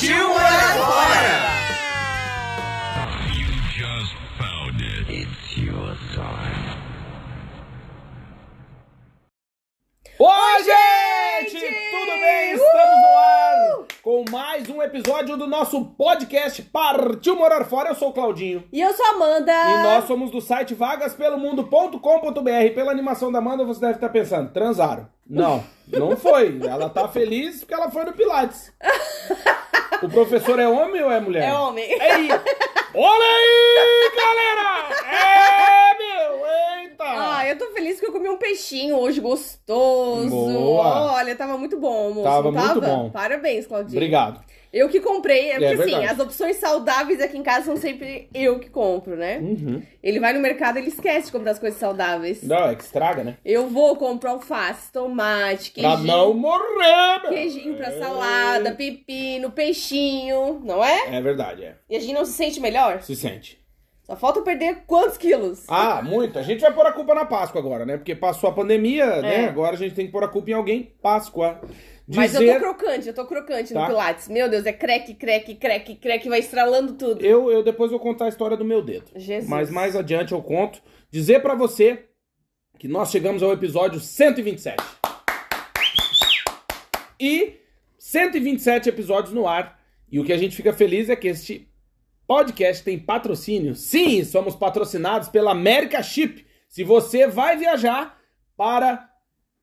Partiu morar fora! Oi, gente! Tudo bem? Estamos no ar com mais um episódio do nosso podcast Partiu Morar Fora. Eu sou o Claudinho. E eu sou a Amanda. E nós somos do site vagaspelomundo.com.br. Pela animação da Amanda, você deve estar pensando, transaram. Não, não foi. Ela tá feliz porque ela foi no Pilates. O professor é homem ou é mulher? É homem. Ei, olha aí, galera! É, meu! Eita! Ah, eu tô feliz que eu comi um peixinho hoje gostoso. Boa. Olha, tava muito bom, moço. Tava não muito tava? bom. Parabéns, Claudinho. Obrigado. Eu que comprei, é porque assim, as opções saudáveis aqui em casa são sempre eu que compro, né? Uhum. Ele vai no mercado e ele esquece de comprar as coisas saudáveis. Não, é que estraga, né? Eu vou comprar alface, tomate, Pra queijinho. não morrer, meu! Queijinho pra salada, pepino, peixinho, não é? É verdade, é. E a gente não se sente melhor? Se sente. Só falta perder quantos quilos? Ah, muito. A gente vai pôr a culpa na Páscoa agora, né? Porque passou a pandemia, né? É. Agora a gente tem que pôr a culpa em alguém. Páscoa. Mas eu tô crocante, eu tô crocante Tá. no Pilates. Meu Deus, é creque, creque, creque, creque, vai estralando tudo. Eu, eu depois vou contar a história do meu dedo. Jesus. Mas mais adiante eu conto. Dizer pra você que nós chegamos ao episódio 127. E 127 episódios no ar. E o que a gente fica feliz é que este podcast tem patrocínio. Sim, somos patrocinados pela America Chip. Se você vai viajar para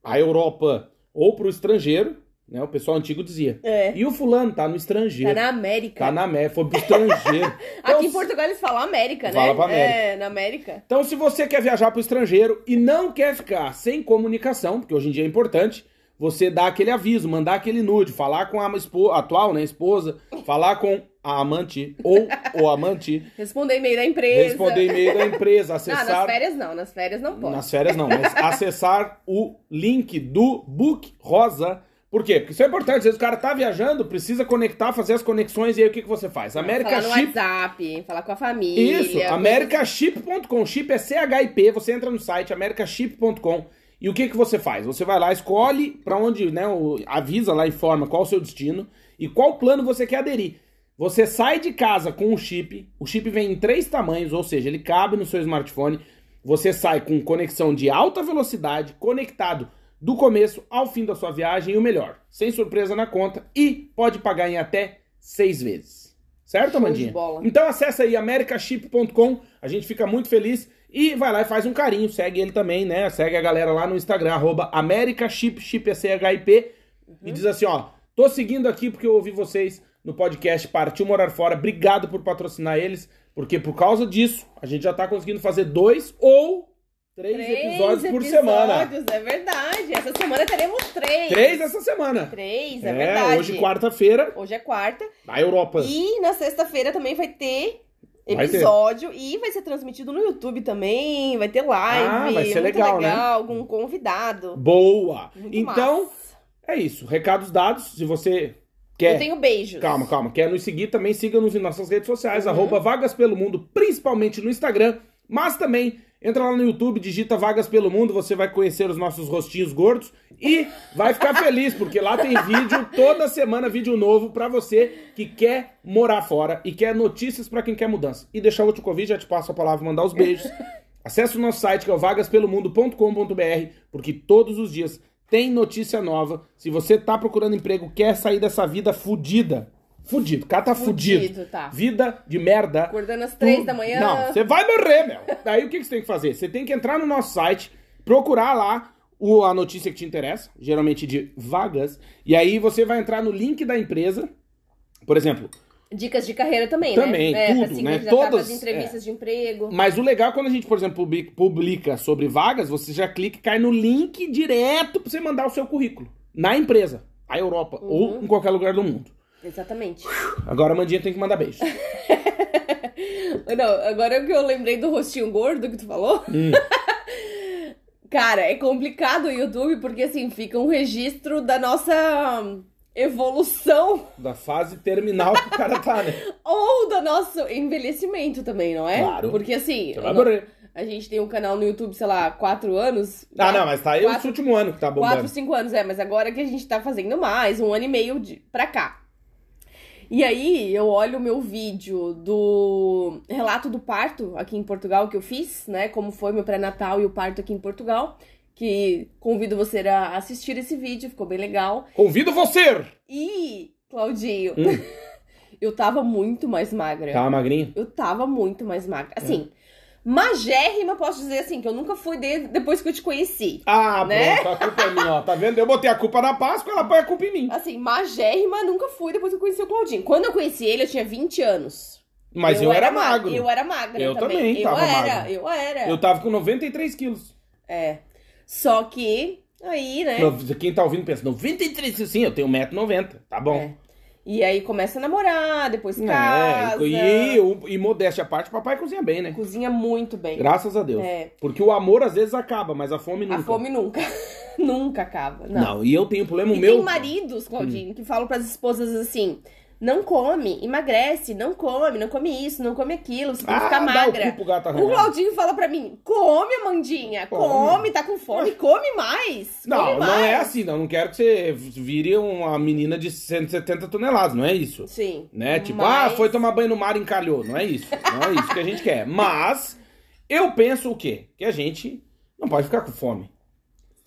a Europa ou para o estrangeiro, né? O pessoal antigo dizia. É. E o fulano tá no Tá estrangeiro. na América. Tá na América, foi pro estrangeiro. Então, Aqui em Portugal eles falam América, né? Fala pra América. É, na América. Então, se você quer viajar para o estrangeiro e não quer ficar sem comunicação, porque hoje em dia é importante, você dá aquele aviso, mandar aquele nude, falar com a espo- atual, né, esposa, falar com a amante ou o amante, Responder e-mail da empresa. responder e-mail da empresa, Ah, nas acessar férias não, nas férias não pode. nas férias não, mas acessar o link do Book Rosa. Por quê? Porque isso é importante. Às vezes o cara tá viajando, precisa conectar, fazer as conexões, e aí o que, que você faz? América falar no Chip WhatsApp, falar com a família. Isso, americaship.com. Chip é C-H-I-P. Você entra no site americaship.com e o que, que você faz? Você vai lá, escolhe pra onde, né, avisa lá, informa qual o seu destino e qual plano você quer aderir. Você sai de casa com o chip, o chip vem em três tamanhos, ou seja, ele cabe no seu smartphone. Você sai com conexão de alta velocidade, conectado do começo ao fim da sua viagem e o melhor, sem surpresa na conta e pode pagar em até seis vezes. Certo, Amandinha? Então acessa aí americaship.com, a gente fica muito feliz e vai lá e faz um carinho, segue ele também, né? Segue a galera lá no Instagram, arroba americaship, chip é C-H-I-P, e diz assim, ó, tô seguindo aqui porque eu ouvi vocês no podcast Partiu Morar Fora, obrigado por patrocinar eles, porque por causa disso, a gente já tá conseguindo fazer dois ou três, Três episódios por semana. episódios, É verdade. Essa semana teremos três. Três essa semana. Três, é, É, verdade. hoje quarta-feira, Hoje é quarta. na Europa. E na sexta-feira também vai ter Vai episódio e vai ser transmitido no YouTube também, vai ter live, Ah, vai ser muito legal, né? algum convidado. Boa! Muito então, massa. é isso. Recados dados. Se você quer. eu tenho beijos. Calma, calma. Quer nos seguir também? Siga-nos em nossas redes sociais, Uhum. arroba Vagas Pelo Mundo, principalmente no Instagram. Mas também entra lá no YouTube, digita Vagas Pelo Mundo, você vai conhecer os nossos rostinhos gordos e vai ficar feliz, porque lá tem vídeo toda semana, vídeo novo pra você que quer morar fora e quer notícias pra quem quer mudança. E deixar outro convite, já te passo a palavra mandar os beijos. Acesse o nosso site que é o vagaspelomundo.com.br, porque todos os dias tem notícia nova. Se você tá procurando emprego, quer sair dessa vida fudida, fudido, o cara tá fudido. Fudido, tá. Vida de merda. Acordando às três Tu- da manhã. Não, você vai morrer, meu. Daí o que que você tem que fazer? Você tem que entrar no nosso site, procurar lá o, a notícia que te interessa, geralmente de vagas, e aí você vai entrar no link da empresa. Por exemplo, Dicas de carreira também, Também, né? tudo, pra se né? candidatar Todas, entrevistas de emprego. Mas o legal é quando a gente, por exemplo, publi- publica sobre vagas, você já clica e cai no link direto pra você mandar o seu currículo. na empresa, a Europa, ou em qualquer lugar do mundo. Exatamente. Agora a Mandinha tem que mandar beijo. Não, agora que eu lembrei do rostinho gordo que tu falou. Hum. Cara, é complicado o YouTube porque assim fica um registro da nossa evolução Da fase terminal que o cara tá, né? ou do nosso envelhecimento também, não é? Claro. Porque assim, Você vai morrer. a gente tem um canal no YouTube, sei lá, quatro anos. Ah, não, mas tá aí Quatro- o último ano que tá bombando. Quatro, cinco anos, é, mas agora que a gente tá fazendo mais, um ano e meio de, pra cá. E aí, eu olho o meu vídeo do relato do parto aqui em Portugal que eu fiz, né? Como foi meu pré-natal e o parto aqui em Portugal. Que convido você a assistir esse vídeo, ficou bem legal. Convido você! E, Claudinho, Hum. eu tava muito mais magra. Tá magrinho? Eu tava muito mais magra. Assim, magérrima, posso dizer assim, que eu nunca fui de- depois que eu te conheci. Ah, Né? pronto, a culpa é minha, ó. Tá vendo? Eu botei a culpa na Páscoa, ela põe a culpa em mim. Assim, magérrima nunca fui depois que eu conheci o Claudinho. Quando eu conheci ele, eu tinha 20 anos. Mas eu, era ma- magro. Eu era magra Eu também. também eu era, eu era. Eu tava com 93 quilos. É. Só que, aí, né? Quem tá ouvindo pensa, 93, sim, eu tenho 1,90m, tá bom. É. E aí começa a namorar, depois É, casa. e, e, e modéstia à parte, papai cozinha bem, né? Cozinha muito bem. Graças a Deus. É. Porque o amor às vezes acaba, mas a fome nunca. A fome nunca. nunca acaba. Não. Não, e eu tenho um problema, E meu... tem maridos, Claudinho, que falam pras esposas assim: não come, emagrece, não come, não come isso, não come aquilo, você tem que Ah, ficar dá o magra. cu pro gato O. Claudinho fala pra mim: come, Amandinha, come, Come. tá com fome, come mais. Não, come não mais. é assim, não. Não quero que você vire uma menina de 170 toneladas, não é isso. Sim. Né? Tipo, Mas- ah, foi tomar banho no mar e encalhou. Não é isso. Não é isso que a gente quer. Mas, eu penso o quê? Que a gente não pode ficar com fome.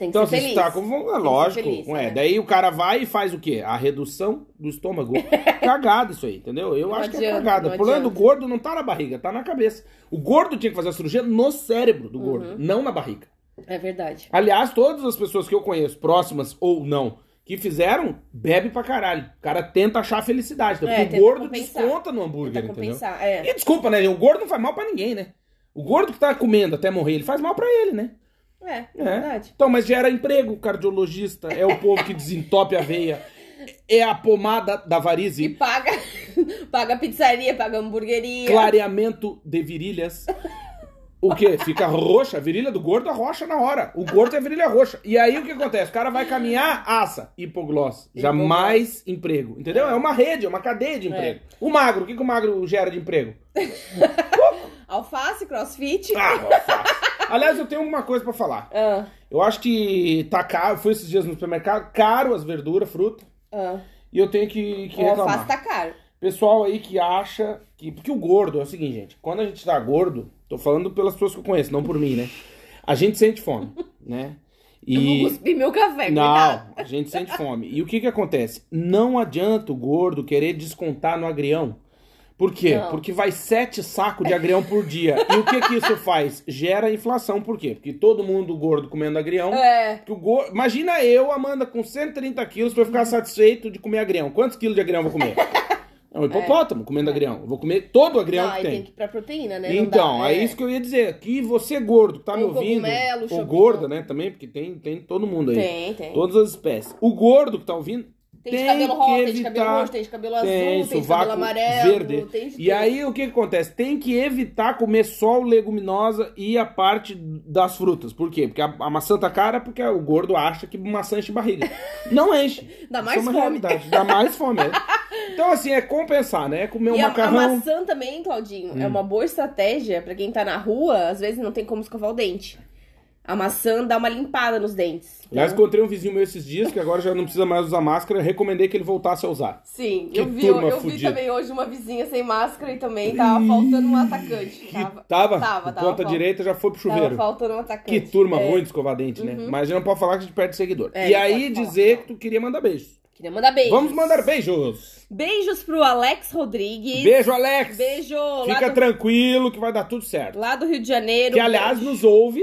Tem que Então, ser se feliz. tá com é lógico. feliz, é. Daí o cara vai e faz o quê? A redução do estômago. Cagada isso aí, entendeu? Eu Não acho que é adianta, cagada. O problema do adianta. gordo não tá na barriga, tá na cabeça. O gordo tinha que fazer a cirurgia no cérebro do gordo, Uhum. não na barriga. É verdade. Aliás, todas as pessoas que eu conheço, próximas ou não, que fizeram, bebe pra caralho. O cara tenta achar felicidade. Porque É, o gordo compensar. desconta no hambúrguer, Tenta entendeu? é. E desculpa, né? O gordo não faz mal pra ninguém, né? O gordo que tá comendo até morrer, ele faz mal pra ele, né? É, é É. verdade. Então, mas gera emprego, cardiologista, é o povo que desentope a veia, é a pomada da E varize, paga, paga pizzaria, paga hamburgueria. clareamento de virilhas. O quê? Fica roxa, a virilha do gordo arrocha na hora. O gordo tem a virilha roxa. E aí o que acontece? O cara vai caminhar, assa, hipogloss. Jamais emprego. Entendeu? É uma rede, é uma cadeia de emprego. O magro, o que, que o magro gera de emprego? Alface, crossfit. Ah, fácil. Aliás, eu tenho uma coisa pra falar. Ah, Eu acho que tá caro, fui esses dias no supermercado, caro as verduras, fruta, ah. e eu tenho que, que O reclamar. alface tá caro. Pessoal aí que acha que. Porque o gordo é o seguinte, gente. Quando a gente tá gordo, tô falando pelas pessoas que eu conheço, não por mim, né? A gente sente fome, né? Eu vou E. cuspir meu café, Não, cuidado. a gente sente fome. E o que que acontece? Não adianta o gordo querer descontar no agrião. Por quê? Não. Porque vai sete sacos de agrião por dia. E o que que isso faz? Gera inflação. Por quê? Porque todo mundo gordo comendo agrião. É. O go... Imagina eu, Amanda, com 130 quilos pra eu ficar satisfeito de comer agrião. Quantos quilos de agrião eu vou comer? É um hipopótamo comendo agrião. Eu vou comer todo o agrião Não, que tem. tem que ir pra proteína, né? Então, dá, é isso que eu ia dizer. Que você gordo que tá me Ou ouvindo, cogumelo, ou gorda, né, também, porque tem, tem todo mundo aí. Tem, tem. Todas as espécies. O gordo que tá ouvindo Tem de tem cabelo rosa, tem de cabelo roxo, tem de cabelo azul, tem tem de cabelo amarelo, verde. tem de E tudo. aí o que, que acontece? Tem que evitar comer só o leguminosa e a parte das frutas. Por quê? Porque a, a maçã tá cara porque o gordo acha que maçã enche barriga. Não enche. Dá Isso mais é uma fome. realidade. Dá mais fome. é. Então, assim, é compensar, né? Comer um E a, a macarrão. maçã também, Claudinho, Hum. é uma boa estratégia pra quem tá na rua, às vezes não tem como escovar o dente. A maçã dá uma limpada nos dentes. Aliás, Então, encontrei um vizinho meu esses dias que agora já não precisa mais usar máscara. Recomendei que ele voltasse a usar. Sim, Que eu vi, turma eu vi também hoje uma vizinha sem máscara e também tava faltando um atacante. Tava, tava, tava, tava ponta direita já foi pro tava chuveiro. faltando um atacante. Que turma É, ruim de escovar dente, né? Mas a gente não pode falar que a gente perde seguidor. É, e aí falar, dizer que tu queria mandar beijos. Queria mandar beijos. Vamos mandar beijos. Beijos pro Alex Rodrigues. Beijo, Alex. Beijo Fica do, tranquilo que vai dar tudo certo. lá do Rio de Janeiro. Que, aliás, Beijo. nos ouve.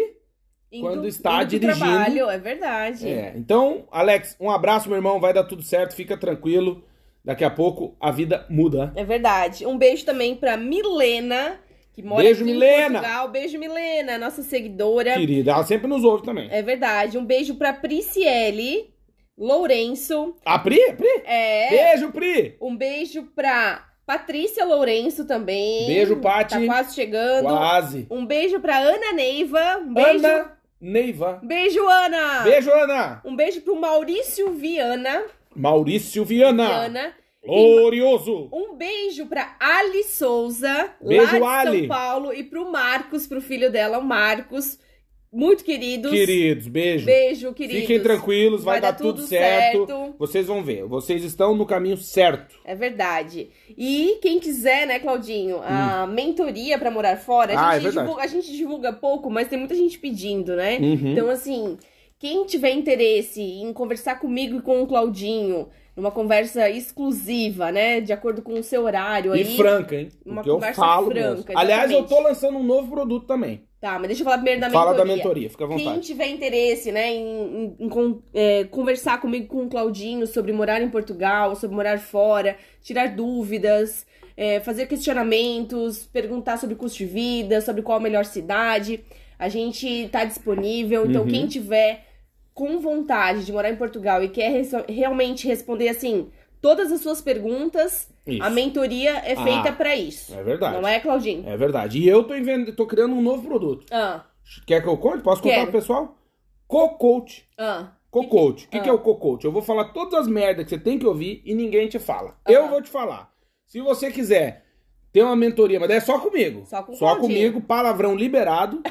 Indo- quando está indo dirigindo. Trabalho, é verdade. É. Então, Alex, um abraço, meu irmão. Vai dar tudo certo. Fica tranquilo. Daqui a pouco a vida muda. É verdade. Um beijo também pra Milena, que mora Beijo, aqui Milena. em Portugal. Beijo, Milena, nossa seguidora. Querida, ela sempre nos ouve também. É verdade. Um beijo pra Prisciele, Lourenço. A Pri? Pri? É. Beijo, Pri! Um beijo pra Patrícia Lourenço também. Beijo, Pati. Tá quase chegando. Quase. Um beijo pra Ana Neiva. Um beijo. Ana Neiva. Beijo, Ana. Beijo, Ana. Um beijo pro Maurício Viana. Maurício Viana. Viana. Glorioso. Um beijo pra Ali Souza, Beijo, lá de Ali. São Paulo, e pro Marcos, pro filho dela, o Marcos. Muito queridos. Queridos, beijo. Beijo, queridos. Fiquem tranquilos, vai, dar, tudo, certo. certo. Vocês vão ver, vocês estão no caminho certo. É verdade. E quem quiser, né, Claudinho, a mentoria pra morar fora, a, Hum. Ah, é gente verdade. divulga, a gente divulga pouco, mas tem muita gente pedindo, né? Uhum. Então, assim, quem tiver interesse em conversar comigo e com o Claudinho, numa conversa exclusiva, né, de acordo com o seu horário E aí. franca, hein? uma Porque eu conversa falo franca. Aliás, eu tô lançando um novo produto também. Tá, mas deixa eu falar primeiro da Fala mentoria. da mentoria, fica à Quem vontade. tiver interesse, né, em, em- em é, conversar comigo com o Claudinho sobre morar em Portugal, sobre morar fora, tirar dúvidas, é, fazer questionamentos, perguntar sobre custo de vida, sobre qual a melhor cidade, a gente tá disponível. Então, Uhum. quem tiver com vontade de morar em Portugal e quer res- realmente responder assim todas as suas perguntas, Isso. a mentoria é Ah, feita pra isso. É verdade. Não é, Claudinho? É verdade. E eu tô, invent... tô criando um novo produto. Ah, Quer que eu conte? Posso contar Quero. pro pessoal? Co-coach. ah. Co-coach. O que, Ah. que é o co-coach? Eu vou falar todas as merdas que você tem que ouvir e ninguém te fala. Aham. Eu vou te falar. Se você quiser ter uma mentoria, mas é só comigo. Só com Só comigo, palavrão liberado.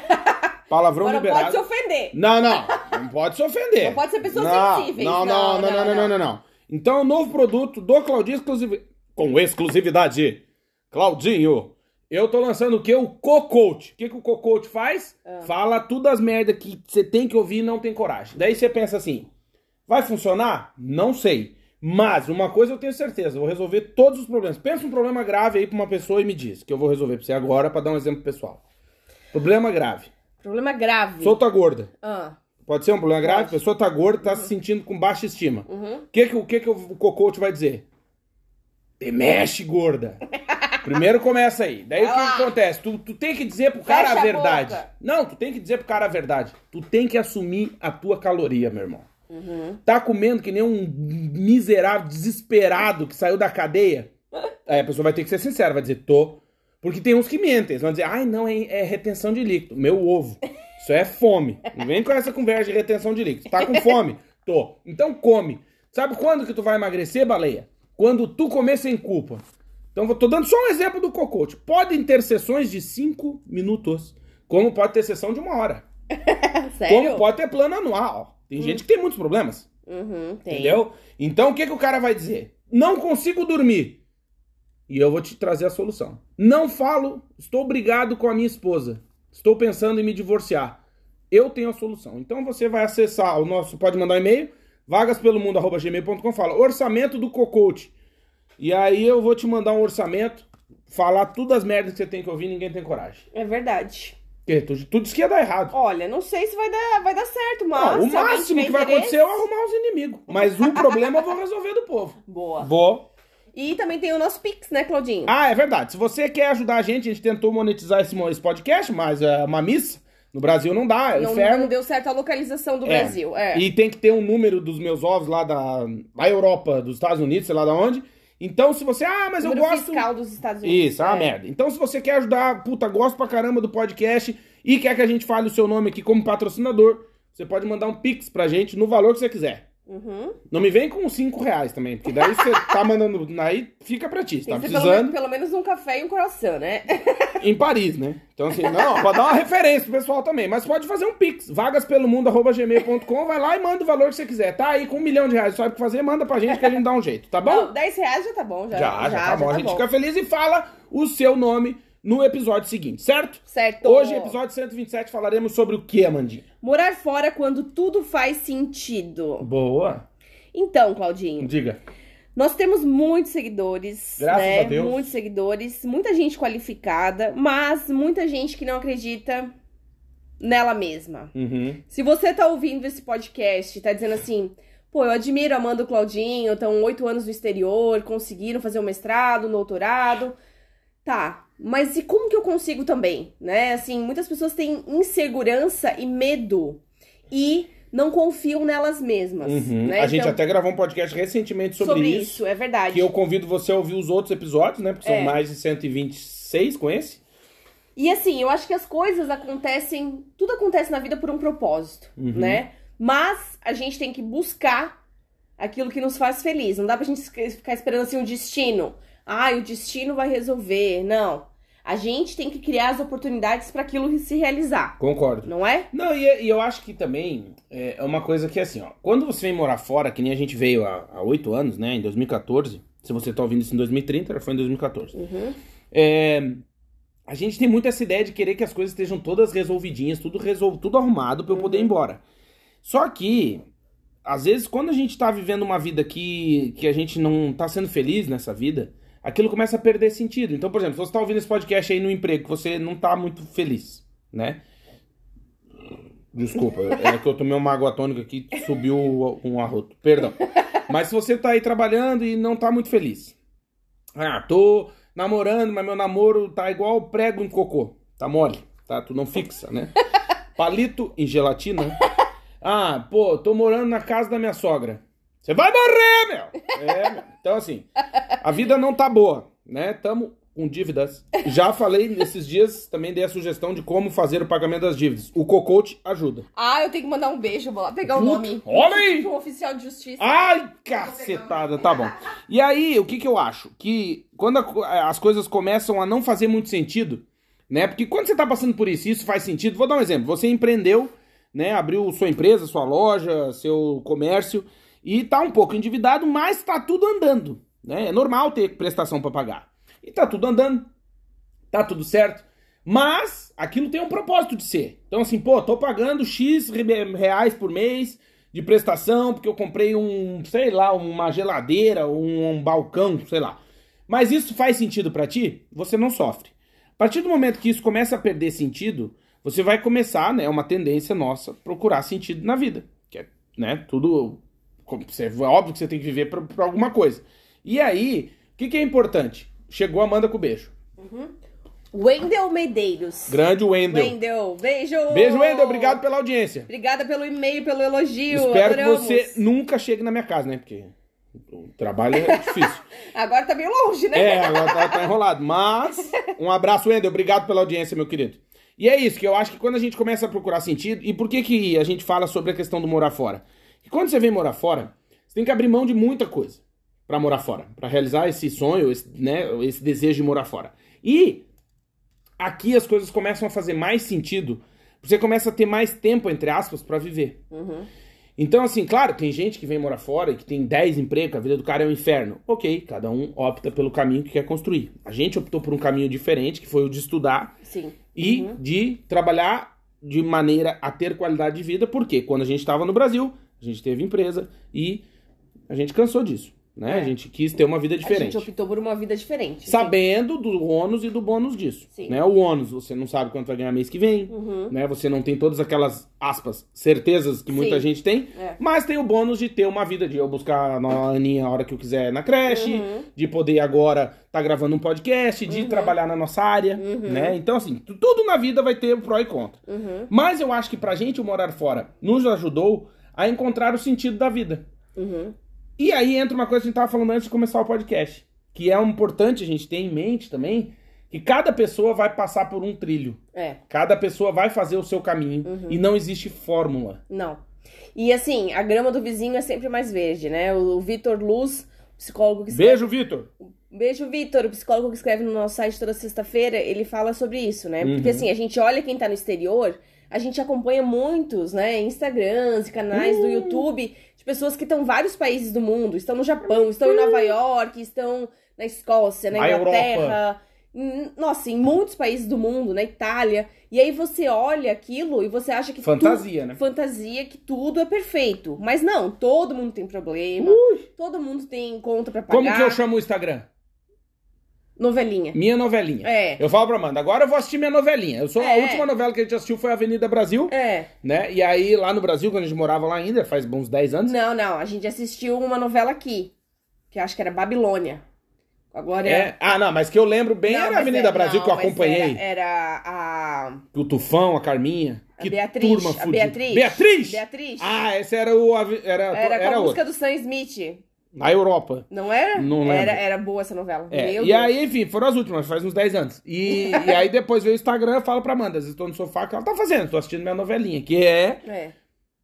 Palavrão Agora liberado. pode se ofender. Não, não. Não pode se ofender. Não pode ser pessoas não, sensíveis. Não, não, não, não, não, não, não, não. Então, é um novo produto do Claudinho exclusivo. Com exclusividade. Claudinho, eu tô lançando o que? O Co-Coach. O que, que o Co-Coach faz? Ah. Fala tudo as merdas que você tem que ouvir e não tem coragem. Daí você pensa assim: vai funcionar? Não sei. Mas uma coisa eu tenho certeza, eu vou resolver todos os problemas. Pensa um problema grave aí pra uma pessoa e me diz, que eu vou resolver pra você agora pra dar um exemplo pessoal. Problema grave. Problema grave. Solta gorda. Ah, Pode ser um problema grave? Pode. A pessoa tá gorda, tá se sentindo com baixa estima. uhum. O que, que, o que, que o cocote vai dizer? Te mexe, gorda. Primeiro começa aí. Daí o que, Vai lá. que acontece? Tu, tu tem que dizer pro cara Fecha a a verdade. boca. Não, tu tem que dizer pro cara a verdade. Tu tem que assumir a tua caloria, meu irmão. Uhum. Tá comendo que nem um miserável, desesperado que saiu da cadeia? Aí a pessoa vai ter que ser sincera, vai dizer, tô. Porque tem uns que mentem, eles vão dizer, ai não, é, é retenção de líquido. Meu ovo. Isso é fome. Não vem com essa conversa de retenção de líquido. Tá com fome? Tô. Então come. Sabe quando que tu vai emagrecer, baleia? Quando tu comer sem culpa. Então tô dando só um exemplo do cocote. Podem ter sessões de 5 minutos, como pode ter sessão de uma hora. Sério? Como pode ter plano anual. Tem gente que tem muitos problemas. Uhum, tem. Entendeu? Então o que, que o cara vai dizer? Não consigo dormir. E eu vou te trazer a solução. Não falo, estou brigado com a minha esposa. Estou pensando em me divorciar. Eu tenho a solução. Então você vai acessar o nosso, pode mandar um e-mail, vagaspelomundo.gmail.com, fala orçamento do Cocote. E aí eu vou te mandar um orçamento, falar tudo as merdas que você tem que ouvir, ninguém tem coragem. É verdade. Porque tu, tu disse que ia dar errado. Olha, não sei se vai dar, vai dar certo, mas. Não, o máximo que vai interesse- acontecer é eu arrumar os inimigos. Mas o problema eu vou resolver do povo. Boa. Vou. E também tem o nosso Pix, né, Claudinho? Ah, é verdade. Se você quer ajudar a gente, a gente tentou monetizar esse, esse podcast, mas é uma missa. No Brasil não dá, é não, inferno. não deu certo a localização do É. Brasil. É. E tem que ter um número dos meus ovos lá da, da Europa, dos Estados Unidos, sei lá da onde. Então, se você. Ah, mas Número eu gosto. fiscal dos Estados Unidos. Isso, é é. merda. Então, se você quer ajudar, puta, gosto pra caramba do podcast e quer que a gente fale o seu nome aqui como patrocinador, você pode mandar um pix pra gente no valor que você quiser. Uhum. Não me vem com 5 reais também, porque daí você tá mandando. Aí fica pra ti. Você tá pelo, precisando. menos- pelo menos um café e um croissant, né? em Paris, né? Então, assim, não, pode dar uma referência pro pessoal também. Mas pode fazer um pix, vagaspelomundo.gmail.com, vai lá e manda o valor que você quiser. Tá aí com um milhão de reais, sabe o que fazer? Manda pra gente que a gente dá um jeito, tá bom? Não, 10 reais já tá bom. Já, já, já, tá bom. a gente fica feliz e fala o seu nome no episódio seguinte, certo? Certo. Hoje, episódio 127, falaremos sobre o que, Amandinha? Morar fora quando tudo faz sentido. Boa. Então, Claudinho, Diga. nós temos muitos seguidores, Graças né? a Deus. Muitos seguidores, muita gente qualificada, mas muita gente que não acredita nela mesma. Uhum. Se você tá ouvindo esse podcast tá dizendo assim, pô, eu admiro a Amanda e o Claudinho, estão oito anos no exterior, conseguiram fazer um mestrado, um doutorado. Tá, mas e como que eu consigo também, né? Assim, muitas pessoas têm insegurança e medo. E não confiam nelas mesmas. Uhum. Né? A gente Então, até gravou um podcast recentemente sobre, sobre isso. isso, é verdade. Que eu convido você a ouvir os outros episódios, né? Porque são É. mais de 126 com esse. E assim, eu acho que as coisas acontecem, tudo acontece na vida por um propósito, Uhum. né? Mas a gente tem que buscar aquilo que nos faz feliz. Não dá pra gente ficar esperando assim o destino. Ah, o destino vai resolver. Não. A gente tem que criar as oportunidades para aquilo se realizar, Concordo. não é? Não, e, e eu acho que também é é uma coisa que assim, ó. Quando você vem morar fora, que nem a gente veio há oito anos, né? Em 2014. Se você tá ouvindo isso em 2030, já foi em 2014. Uhum. É, a gente tem muito essa ideia de querer que as coisas estejam todas resolvidinhas, tudo resol... tudo arrumado pra eu poder ir embora. Só que, às vezes, quando a gente tá vivendo uma vida que, que a gente não tá sendo feliz nessa vida, aquilo começa a perder sentido. Então, por exemplo, se você tá ouvindo esse podcast aí no emprego, que você não tá muito feliz, né? Desculpa, é que eu tomei uma água tônica aqui subiu um arroto. Perdão. Mas se você tá aí trabalhando e não tá muito feliz. Ah, tô namorando, mas meu namoro tá igual prego em cocô. Tá mole, tá? Tu não fixa, né? Palito em gelatina. Ah, pô, tô morando na casa da minha sogra. Você vai morrer, meu! É, meu. Então, assim, a vida não tá boa, né? Tamo com dívidas. Já falei nesses dias, também dei a sugestão de como fazer o pagamento das dívidas. O Cocote ajuda. Ah, eu tenho que mandar um beijo, vou lá pegar o Puta, nome. olha aí! De um oficial de justiça. Ai, cacetada, tá bom. E aí, o que que eu acho? Que quando a co- as coisas começam a não fazer muito sentido, né? Porque quando você tá passando por isso, isso faz sentido. Vou dar um exemplo. Você empreendeu, né? Abriu sua empresa, sua loja, seu comércio e tá um pouco endividado, mas tá tudo andando, né? É normal ter prestação pra pagar. E tá tudo andando, tá tudo certo. Mas aquilo tem um propósito de ser. Então, assim, pô, tô pagando X re- reais por mês de prestação, porque eu comprei um, sei lá, uma geladeira, um, um balcão, sei lá. Mas isso faz sentido pra ti? Você não sofre. A partir do momento que isso começa a perder sentido, você vai começar, né, uma tendência nossa, procurar sentido na vida. Que é, né, tudo. É óbvio que você tem que viver pra, pra alguma coisa. E aí, o que, que é importante? Chegou a Amanda com o beijo. Wendel Medeiros. Grande Wendel. Wendel, beijo! Beijo, Wendel. Obrigado pela audiência. Obrigada pelo e-mail, pelo elogio. Espero adoramos. que você nunca chegue na minha casa, né? Porque o trabalho é difícil. Agora tá meio longe, né? é, agora tá, tá enrolado. Mas, um abraço, Wendel. Obrigado pela audiência, meu querido. E é isso, que eu acho que quando a gente começa a procurar sentido... E por que, que a gente fala sobre a questão do morar fora? Que quando você vem morar fora, você tem que abrir mão de muita coisa pra morar fora. Pra realizar esse sonho, esse, né, esse desejo de morar fora. E aqui as coisas começam a fazer mais sentido. Você começa a ter mais tempo, entre aspas, pra viver. Uhum. Então, assim, claro, tem gente que vem morar fora e que tem 10 empregos, a vida do cara é um inferno. Ok, cada um opta pelo caminho que quer construir. A gente optou por um caminho diferente, que foi o de estudar Sim. e de trabalhar de maneira a ter qualidade de vida, porque quando a gente estava no Brasil, a gente teve empresa e a gente cansou disso, né? É. A gente quis ter uma vida A diferente. gente optou por uma vida diferente. sim. Sabendo do ônus e do bônus disso. Sim. Né? O ônus, você não sabe quanto vai ganhar mês que vem, Uhum. né? Você não tem todas aquelas aspas, certezas que muita Sim. gente tem, É. mas tem o bônus de ter uma vida de eu buscar a Aninha a hora que eu quiser na creche, Uhum. de poder agora estar gravando um podcast, de trabalhar na nossa área, Uhum. né? Então assim, tu- tudo na vida vai ter o pró e contra. Uhum. Mas eu acho que pra gente o morar fora nos ajudou a encontrar o sentido da vida. Uhum. E aí entra uma coisa que a gente tava falando antes de começar o podcast, que é importante a gente ter em mente também, que cada pessoa vai passar por um trilho. É, Cada pessoa vai fazer o seu caminho Uhum. e não existe fórmula. não. E assim, a grama do vizinho é sempre mais verde, né? O Vitor Luz, psicólogo que escreve. Beijo, Vitor. Beijo, Vitor, o psicólogo que escreve no nosso site toda sexta-feira, ele fala sobre isso, né? Porque Uhum. assim, a gente olha quem tá no exterior, a gente acompanha muitos, né, Instagrams e canais Uh. do YouTube de pessoas que estão em vários países do mundo, estão no Japão, estão em Nova York, estão na Escócia, na Inglaterra, em- nossa, em muitos países do mundo, na Itália. E aí você olha aquilo e você acha que Fantasia, tu- né? fantasia que tudo é perfeito. Mas não, todo mundo tem problema, todo mundo tem conta pra pagar. Como que eu chamo o Instagram? Novelinha. Minha novelinha. É. Eu falo pra Amanda, agora eu vou assistir minha novelinha. Eu sou a É. última novela que a gente assistiu foi Avenida Brasil, É. né? E aí lá no Brasil, quando a gente morava lá ainda, faz bons 10 anos. Não, não. A gente assistiu uma novela aqui. Que acho que era Babilônia. Agora É. Ah, não, mas que eu lembro bem Não, era a Avenida é- Brasil não, que eu acompanhei. Era, era a. O Tufão, a Carminha. A que Beatriz, turma a. Beatriz. Beatriz! Beatriz. Ah, esse era o. Era, era era, com a música do Sam Smith. Na Europa. Não era? Não lembro. Era, era boa essa novela. É, e Deus. aí, enfim, foram as últimas, faz uns 10 anos. E, e aí depois veio o Instagram, eu falo pra Amanda, às vezes tô no sofá, que ela tá fazendo? Tô assistindo minha novelinha, que é É.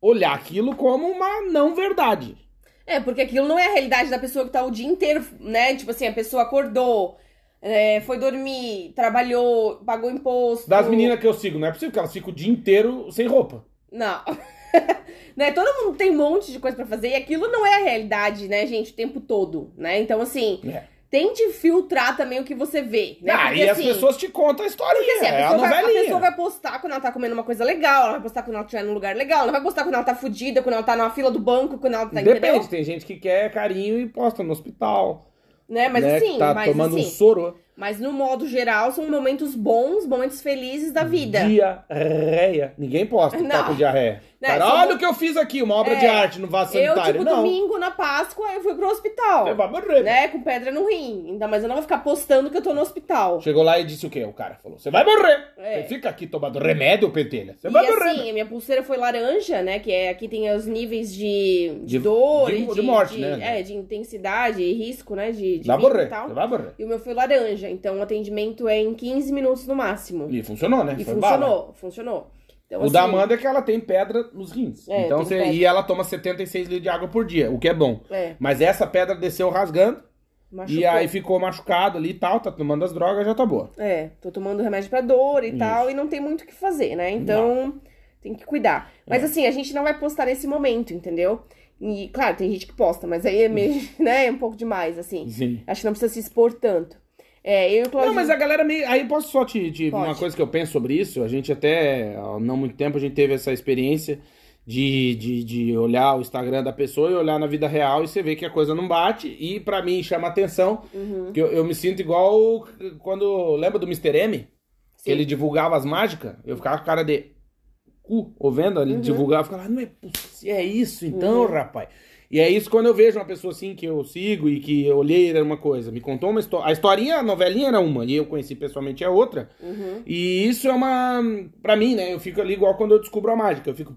olhar aquilo como uma não verdade. É, porque aquilo não é a realidade da pessoa que tá o dia inteiro, né? Tipo assim, a pessoa acordou, é, foi dormir, trabalhou, pagou imposto. Das meninas que eu sigo, não é possível que elas ficam o dia inteiro sem roupa. Não. né? Todo mundo tem um monte de coisa pra fazer e aquilo não é a realidade, né, gente, o tempo todo, né? Então, assim, É. tente filtrar também o que você vê, né? ah, Porque, e assim, as pessoas te contam a história, Porque assim, a é a pessoa, vai, a pessoa vai postar quando ela tá comendo uma coisa legal, ela vai postar quando ela estiver num lugar legal, ela vai postar quando ela tá fudida, quando ela tá na fila do banco, quando ela tá, Depende, entendeu? tem gente que quer carinho e posta no hospital. Né? Mas né, assim, que tá mas tomando assim, um soro. Mas no modo geral são momentos bons, momentos felizes da vida. Diarreia. Ninguém posta que tá Não. com diarreia. Né, Cara, olha o que eu fiz aqui, uma obra É, de arte no vaso Eu, sanitário. tipo, não. domingo na Páscoa, eu fui pro hospital. Você vai morrer. Né? Com pedra no rim. Então, mas eu não vou ficar postando que eu tô no hospital. Chegou lá e disse o quê? O cara falou: Você vai morrer. É. Você fica aqui tomando remédio, pentelha. Você E vai morrer. assim, a minha pulseira foi laranja, né? Que é aqui tem os níveis de, de, De- dor, de- e de morte, né? É, de intensidade e risco, né? De, de vai vida morrer. e tal. Você vai morrer. E o meu foi laranja, então o atendimento é em 15 minutos no máximo. E funcionou, né? E Foi funcionou, bala. funcionou. Então, O assim, da Amanda é que ela tem pedra nos rins. É, então você, pedra. E ela toma 76 litros de água por dia, o que é bom. É, Mas essa pedra desceu rasgando machucou. e aí ficou machucado ali e tal, tá tomando as drogas, já tá boa. É, tô tomando remédio pra dor e Isso. tal, e não tem muito o que fazer, né? Então, tem que cuidar. Mas É. assim, a gente não vai postar nesse momento, entendeu? E, claro, tem gente que posta, mas aí é meio, né, é um pouco demais, assim. Sim. Acho que não precisa se expor tanto. É, eu e o Claudinho... Não, mas a galera meio. Aí posso só te. te- Pode. uma coisa que eu penso sobre isso. A gente até, há não muito tempo, a gente teve essa experiência de, de, de olhar o Instagram da pessoa e olhar na vida real e você vê que a coisa não bate. E pra mim chama atenção. Uhum. Que eu, eu me sinto igual quando. Lembra do Mr. M? Que Sim. ele divulgava as mágicas? Eu ficava com cara de cu, ouvindo ele Uhum. divulgar, eu ficava, não é possível, é isso então, rapaz. E é isso quando eu vejo uma pessoa assim que eu sigo e que eu olhei era uma coisa, me contou uma história. A historinha, a novelinha era uma, e eu conheci pessoalmente a outra. Uhum. E isso é uma. Pra mim, né? Eu fico ali igual quando eu descubro a mágica. Eu fico.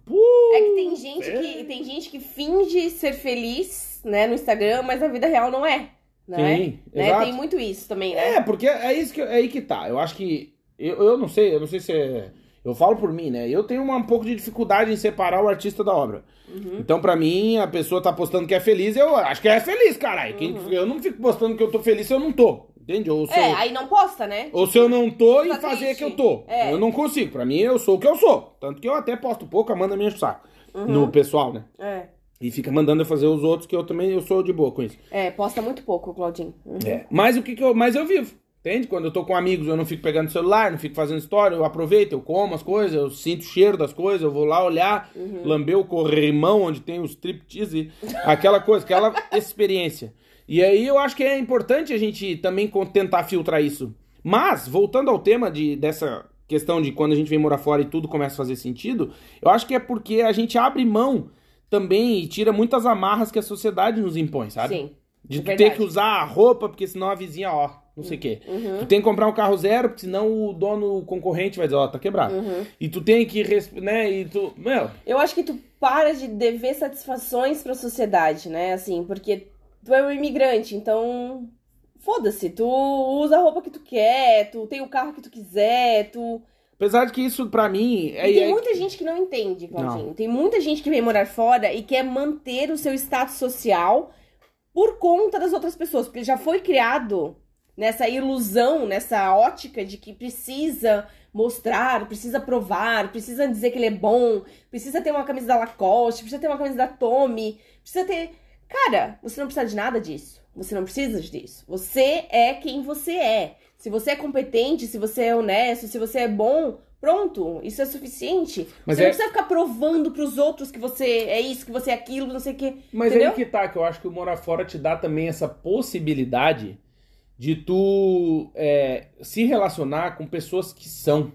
É que tem gente que, tem gente que finge ser feliz, né, no Instagram, mas na vida real não é. Não é? Sim, Né? exato. Tem muito isso também, né? É, porque é isso que é aí que tá. Eu acho que. Eu, eu não sei, eu não sei se é. Eu falo por mim, né? Eu tenho uma, um pouco de dificuldade em separar o artista da obra. Uhum. Então, pra mim, a pessoa tá postando que é feliz, eu acho que é feliz, caralho. Quem- Eu não fico postando que eu tô feliz se eu não tô. Entende? Ou se, Uhum. É, eu, aí não posta, né? ou se eu não tô e fazer triste. que eu tô. É. Eu não consigo. Pra mim, eu sou o que eu sou. Tanto que eu até posto pouco, Amanda me enche o saco. Uhum. No pessoal, né? É. E fica mandando eu fazer os outros, que eu também eu sou de boa com isso. É, posta muito pouco, Claudinho. Uhum. É. Mas o que, que eu. Mas eu vivo. Entende? Quando eu tô com amigos, eu não fico pegando celular, não fico fazendo história, eu aproveito, eu como as coisas, eu sinto o cheiro das coisas, eu vou lá olhar, Uhum. lamber o corrimão onde tem os striptease, aquela coisa, aquela experiência. E aí eu acho que é importante a gente também tentar filtrar isso. Mas, voltando ao tema de, dessa questão de quando a gente vem morar fora e tudo começa a fazer sentido, eu acho que é porque a gente abre mão também e tira muitas amarras que a sociedade nos impõe, sabe? Sim. De É ter que usar a roupa, porque senão a vizinha, ó, não sei o quê. Uhum. Tu tem que comprar um carro zero, porque senão o dono o concorrente vai dizer, ó, tá quebrado. Uhum. E tu tem que, né, e tu, meu, Eu acho que tu para de dever satisfações pra sociedade, né? Assim, porque tu é um imigrante, então foda-se, tu usa a roupa que tu quer, tu tem o carro que tu quiser, tu. apesar de que isso pra mim é, E tem é- muita gente que não entende, Claudinho. Tem muita gente que vem morar fora e quer manter o seu status social por conta das outras pessoas, porque já foi criado nessa ilusão, nessa ótica de que precisa mostrar, precisa provar, precisa dizer que ele é bom, precisa ter uma camisa da Lacoste, precisa ter uma camisa da Tommy, precisa ter. Cara, você não precisa de nada disso. Você não precisa disso. Você é quem você é. Se você é competente, se você é honesto, se você é bom, pronto, isso é suficiente. Mas você é- não precisa ficar provando pros outros que você é isso, que você é aquilo, não sei o quê. Mas entendeu? aí que tá, que eu acho que o morar fora te dá também essa possibilidade de tu é, se relacionar com pessoas que são.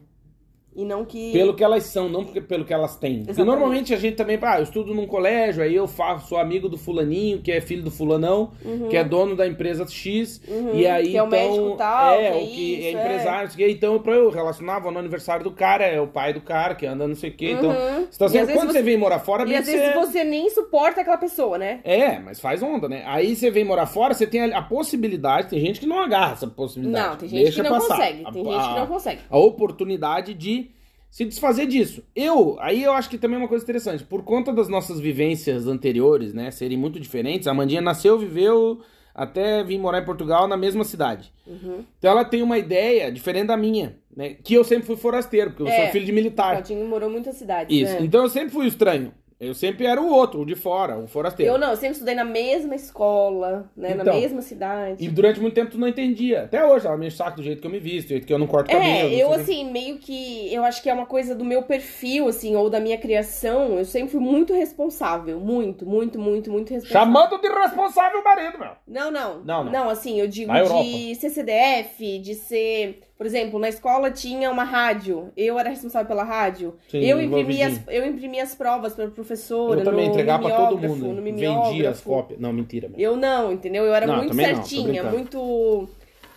E não que. Pelo que elas são, não porque- pelo que elas têm. Porque normalmente a gente também, ah, eu estudo num colégio, aí eu faço, sou amigo do fulaninho, que é filho do fulanão, que é dono da empresa X, e aí Uhum. que é o então, médico tal, é, que é o que isso, é é. empresário, quê. então pra eu relacionar, vou no aniversário do cara, é o pai do cara que anda não sei o quê, então, Uhum. você tá vezes quando você você- vem morar fora, E às vezes você- nem suporta aquela pessoa, né? É, mas faz onda, né? Aí você vem morar fora, você tem a, a possibilidade, tem gente que não agarra essa possibilidade. Não, tem gente Deixa que não passar. consegue. A- Tem gente que a- não consegue. a oportunidade de se desfazer disso. Eu, aí eu acho que também é uma coisa interessante. Por conta das nossas vivências anteriores, né, serem muito diferentes, a Mandinha nasceu, viveu até vir morar em Portugal na mesma cidade. Uhum. Então ela tem uma ideia diferente da minha, né? Que eu sempre fui forasteiro, porque eu É. sou filho de militar. Claudinho morou em muitas cidades. Isso. né? Então eu sempre fui estranho. Eu sempre era o outro, o de fora, o forasteiro. Eu não, eu sempre estudei na mesma escola, né? na Então, mesma cidade. E durante muito tempo tu não entendia. Até hoje, ela me saco do jeito que eu me visto, do jeito que eu não corto cabelo. É, não eu assim, meio que. Eu acho que é uma coisa do meu perfil, assim, ou da minha criação. Eu sempre fui muito responsável. Muito, muito, muito, muito responsável. Chamando de responsável o marido, meu. Não, não. Não, não. assim, eu digo Na de ser CDF, de ser. Por exemplo, na escola tinha uma rádio. Eu era responsável pela rádio. Sim, eu, imprimia as, eu imprimia as provas pra professora. Eu também no entregava pra todo mundo. Vendia as cópias. Não, mentira, meu. Eu não, entendeu? Eu era Não, muito não, certinha, brincando. muito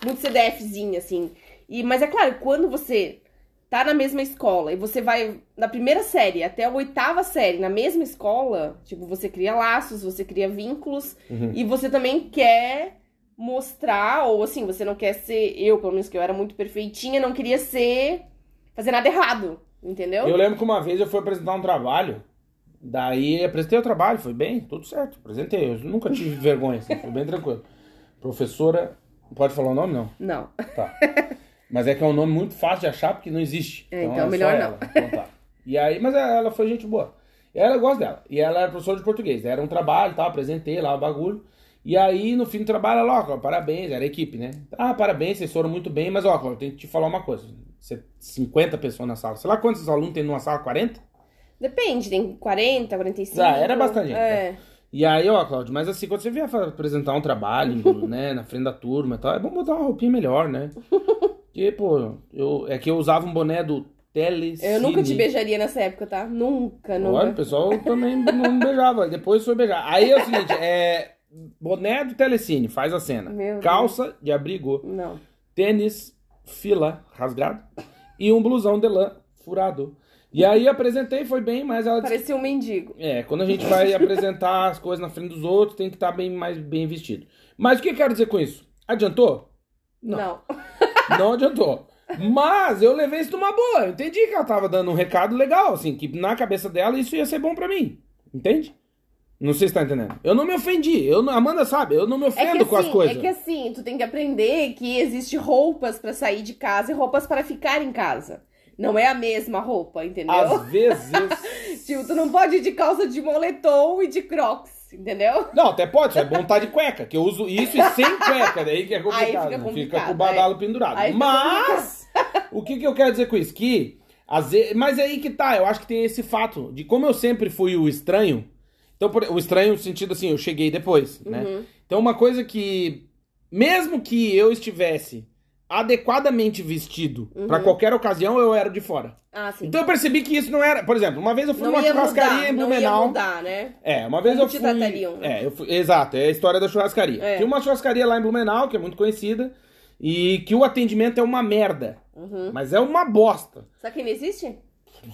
muito CDFzinha assim. E mas é claro, quando você tá na mesma escola e você vai da primeira série até a oitava série na mesma escola, tipo, você cria laços, você cria vínculos Uhum. e você também quer mostrar ou assim, você não quer ser eu, pelo menos que eu era muito perfeitinha, não queria ser fazer nada errado, entendeu? Eu lembro que uma vez eu fui apresentar um trabalho. Daí apresentei o trabalho, foi bem, tudo certo. Apresentei. Eu nunca tive vergonha, assim, foi bem tranquilo. Professora. Pode falar o nome? Não. Não. Tá. Mas é que é um nome muito fácil de achar porque não existe. É, então só melhor não. ela. Então tá. E aí, mas ela foi gente boa. Ela eu gosto dela. E ela era professora de português. Era um trabalho tal, apresentei lá o bagulho. E aí, no fim do trabalho, ela, ó, Cláudio, parabéns, era a equipe, né? Ah, parabéns, vocês foram muito bem, mas ó, Cláudio, eu tenho que te falar uma coisa. Você, 50 pessoas na sala. Sei lá quantos alunos tem numa sala? 40? Depende, tem 40, 45. Ah, era bastante É. E aí, ó, Cláudio, mas assim, quando você vier apresentar um trabalho, né, na frente da turma e tal, é bom botar uma roupinha melhor, né? Porque, pô, eu, é que eu usava um boné do Telecine. Eu nunca te beijaria nessa época, tá? Nunca, nunca. Olha, o pessoal também não beijava. Depois foi beijar. Aí é o seguinte, é. Boné do Telecine, faz a cena. Meu Deus. Calça de abrigo, Não. tênis, fila, rasgado. E um blusão de lã furado. E aí apresentei, foi bem, mas ela disse Parecia um mendigo. é, quando a gente vai apresentar as coisas na frente dos outros, tem que estar bem mais bem vestido. Mas o que eu quero dizer com isso? Adiantou? Não. Não. Não adiantou. Mas eu levei isso numa boa. Eu entendi que ela tava dando um recado legal, assim, que na cabeça dela isso ia ser bom pra mim. Entende? Não sei se tá entendendo. Eu não me ofendi. Eu não- Amanda sabe, eu não me É ofendo que, com as assim, coisas. é que assim, tu tem que aprender que existe roupas pra sair de casa e roupas para ficar em casa. Não é a mesma roupa, entendeu? Às vezes. Tipo, tu não pode ir de calça de moletom e de crocs, entendeu? Não, até pode, é bom estar de cueca, que eu uso isso e sem cueca, daí que é complicado. Aí fica né? complicado, Fica com o badalo pendurado. Aí Mas, o que, que eu quero dizer com isso? Que, às vezes, mas é aí que tá, eu acho que tem esse fato de como eu sempre fui o estranho, então, por- o estranho no sentido assim, eu cheguei depois, né? Uhum. Então, uma coisa que, mesmo que eu estivesse adequadamente vestido pra qualquer ocasião, eu era de fora. Ah, sim. Então eu percebi que isso não era. Por exemplo, uma vez eu fui não numa ia churrascaria mudar, em não Blumenau. mudar, né? É, uma vez Como eu te fui. tratariam, né? É, eu fui... exato, é a história da churrascaria. É. Tem uma churrascaria lá em Blumenau, que é muito conhecida, e que o atendimento é uma merda. Uhum. Mas é uma bosta. Só que não existe?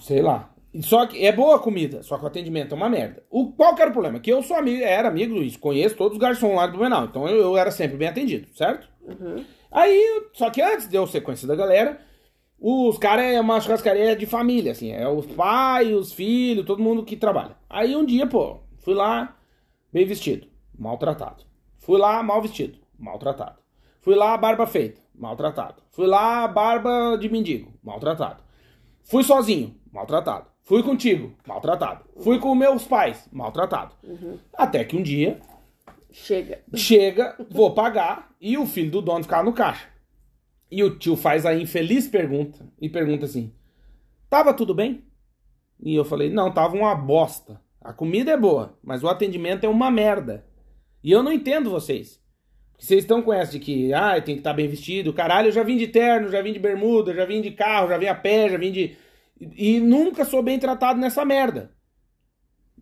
Sei lá. Só que é boa a comida, só que o atendimento é uma merda. O, qual que era o problema? Que eu sou amigo, era amigo do conheço todos os garçons lá de Blumenau, então eu, eu era sempre bem atendido, certo? Uhum. Aí, só que antes de eu ser conhecido da galera, os caras é uma churrascaria de família, assim, é os pais, os filhos, todo mundo que trabalha. Aí um dia, pô, fui lá bem vestido, maltratado. Fui lá mal vestido, maltratado. Fui lá barba feita, maltratado. Fui lá barba de mendigo, maltratado. Fui sozinho, maltratado. Fui contigo, maltratado. Fui com meus pais, maltratado. Até que um dia Chega. Chega, vou pagar e o filho do dono ficar no caixa. E o tio faz a infeliz pergunta e pergunta assim: Tava tudo bem? E eu falei: Não, tava uma bosta. A comida é boa, mas o atendimento é uma merda. E eu não entendo vocês. Porque vocês estão com essa de que, ah, tem que estar bem vestido. Caralho, eu já vim de terno, já vim de bermuda, já vim de carro, já vim a pé, já vim de. E, e nunca sou bem tratado nessa merda.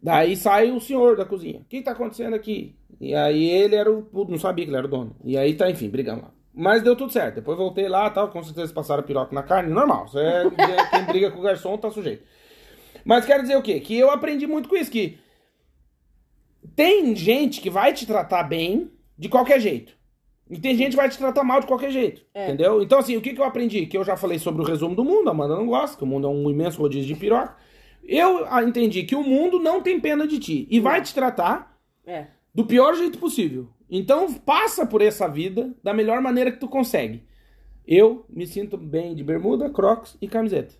Daí sai o senhor da cozinha. O que tá acontecendo aqui? E aí ele era o. Não sabia que ele era o dono. E aí tá, enfim, brigamos lá. Mas deu tudo certo. Depois voltei lá tal. Com certeza passaram piroca na carne. Normal. Você é, quem briga com o garçom tá sujeito. Mas quero dizer o quê? Que eu aprendi muito com isso. Que tem gente que vai te tratar bem de qualquer jeito. E tem gente que vai te tratar mal de qualquer jeito. É. Entendeu? Então, assim, o que, que eu aprendi? Que eu já falei sobre o resumo do mundo, a Amanda não gosta, que o mundo é um imenso rodízio de piroca. Eu ah, entendi que o mundo não tem pena de ti. E vai te tratar É. do pior jeito possível. Então, passa por essa vida da melhor maneira que tu consegue. Eu me sinto bem de bermuda, crocs e camiseta.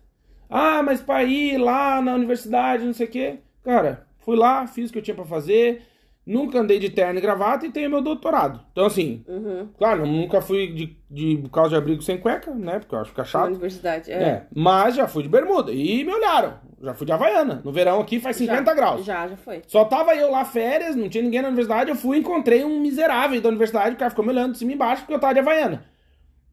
Ah, mas pra ir lá na universidade, não sei o quê. Cara, fui lá, fiz o que eu tinha pra fazer. Nunca andei de terno e gravata e tenho meu doutorado. Então, assim, Uhum. claro, nunca fui de, de calça de abrigo sem cueca, né? Porque eu acho que Na chato. universidade. É. É, mas já fui de bermuda e me olharam. Já fui de Havaiana. No verão aqui faz 50 já, graus. Já, já foi. Só tava eu lá férias, não tinha ninguém na universidade, eu fui e encontrei um miserável da universidade, o cara ficou me olhando de cima e embaixo porque eu tava de Havaiana.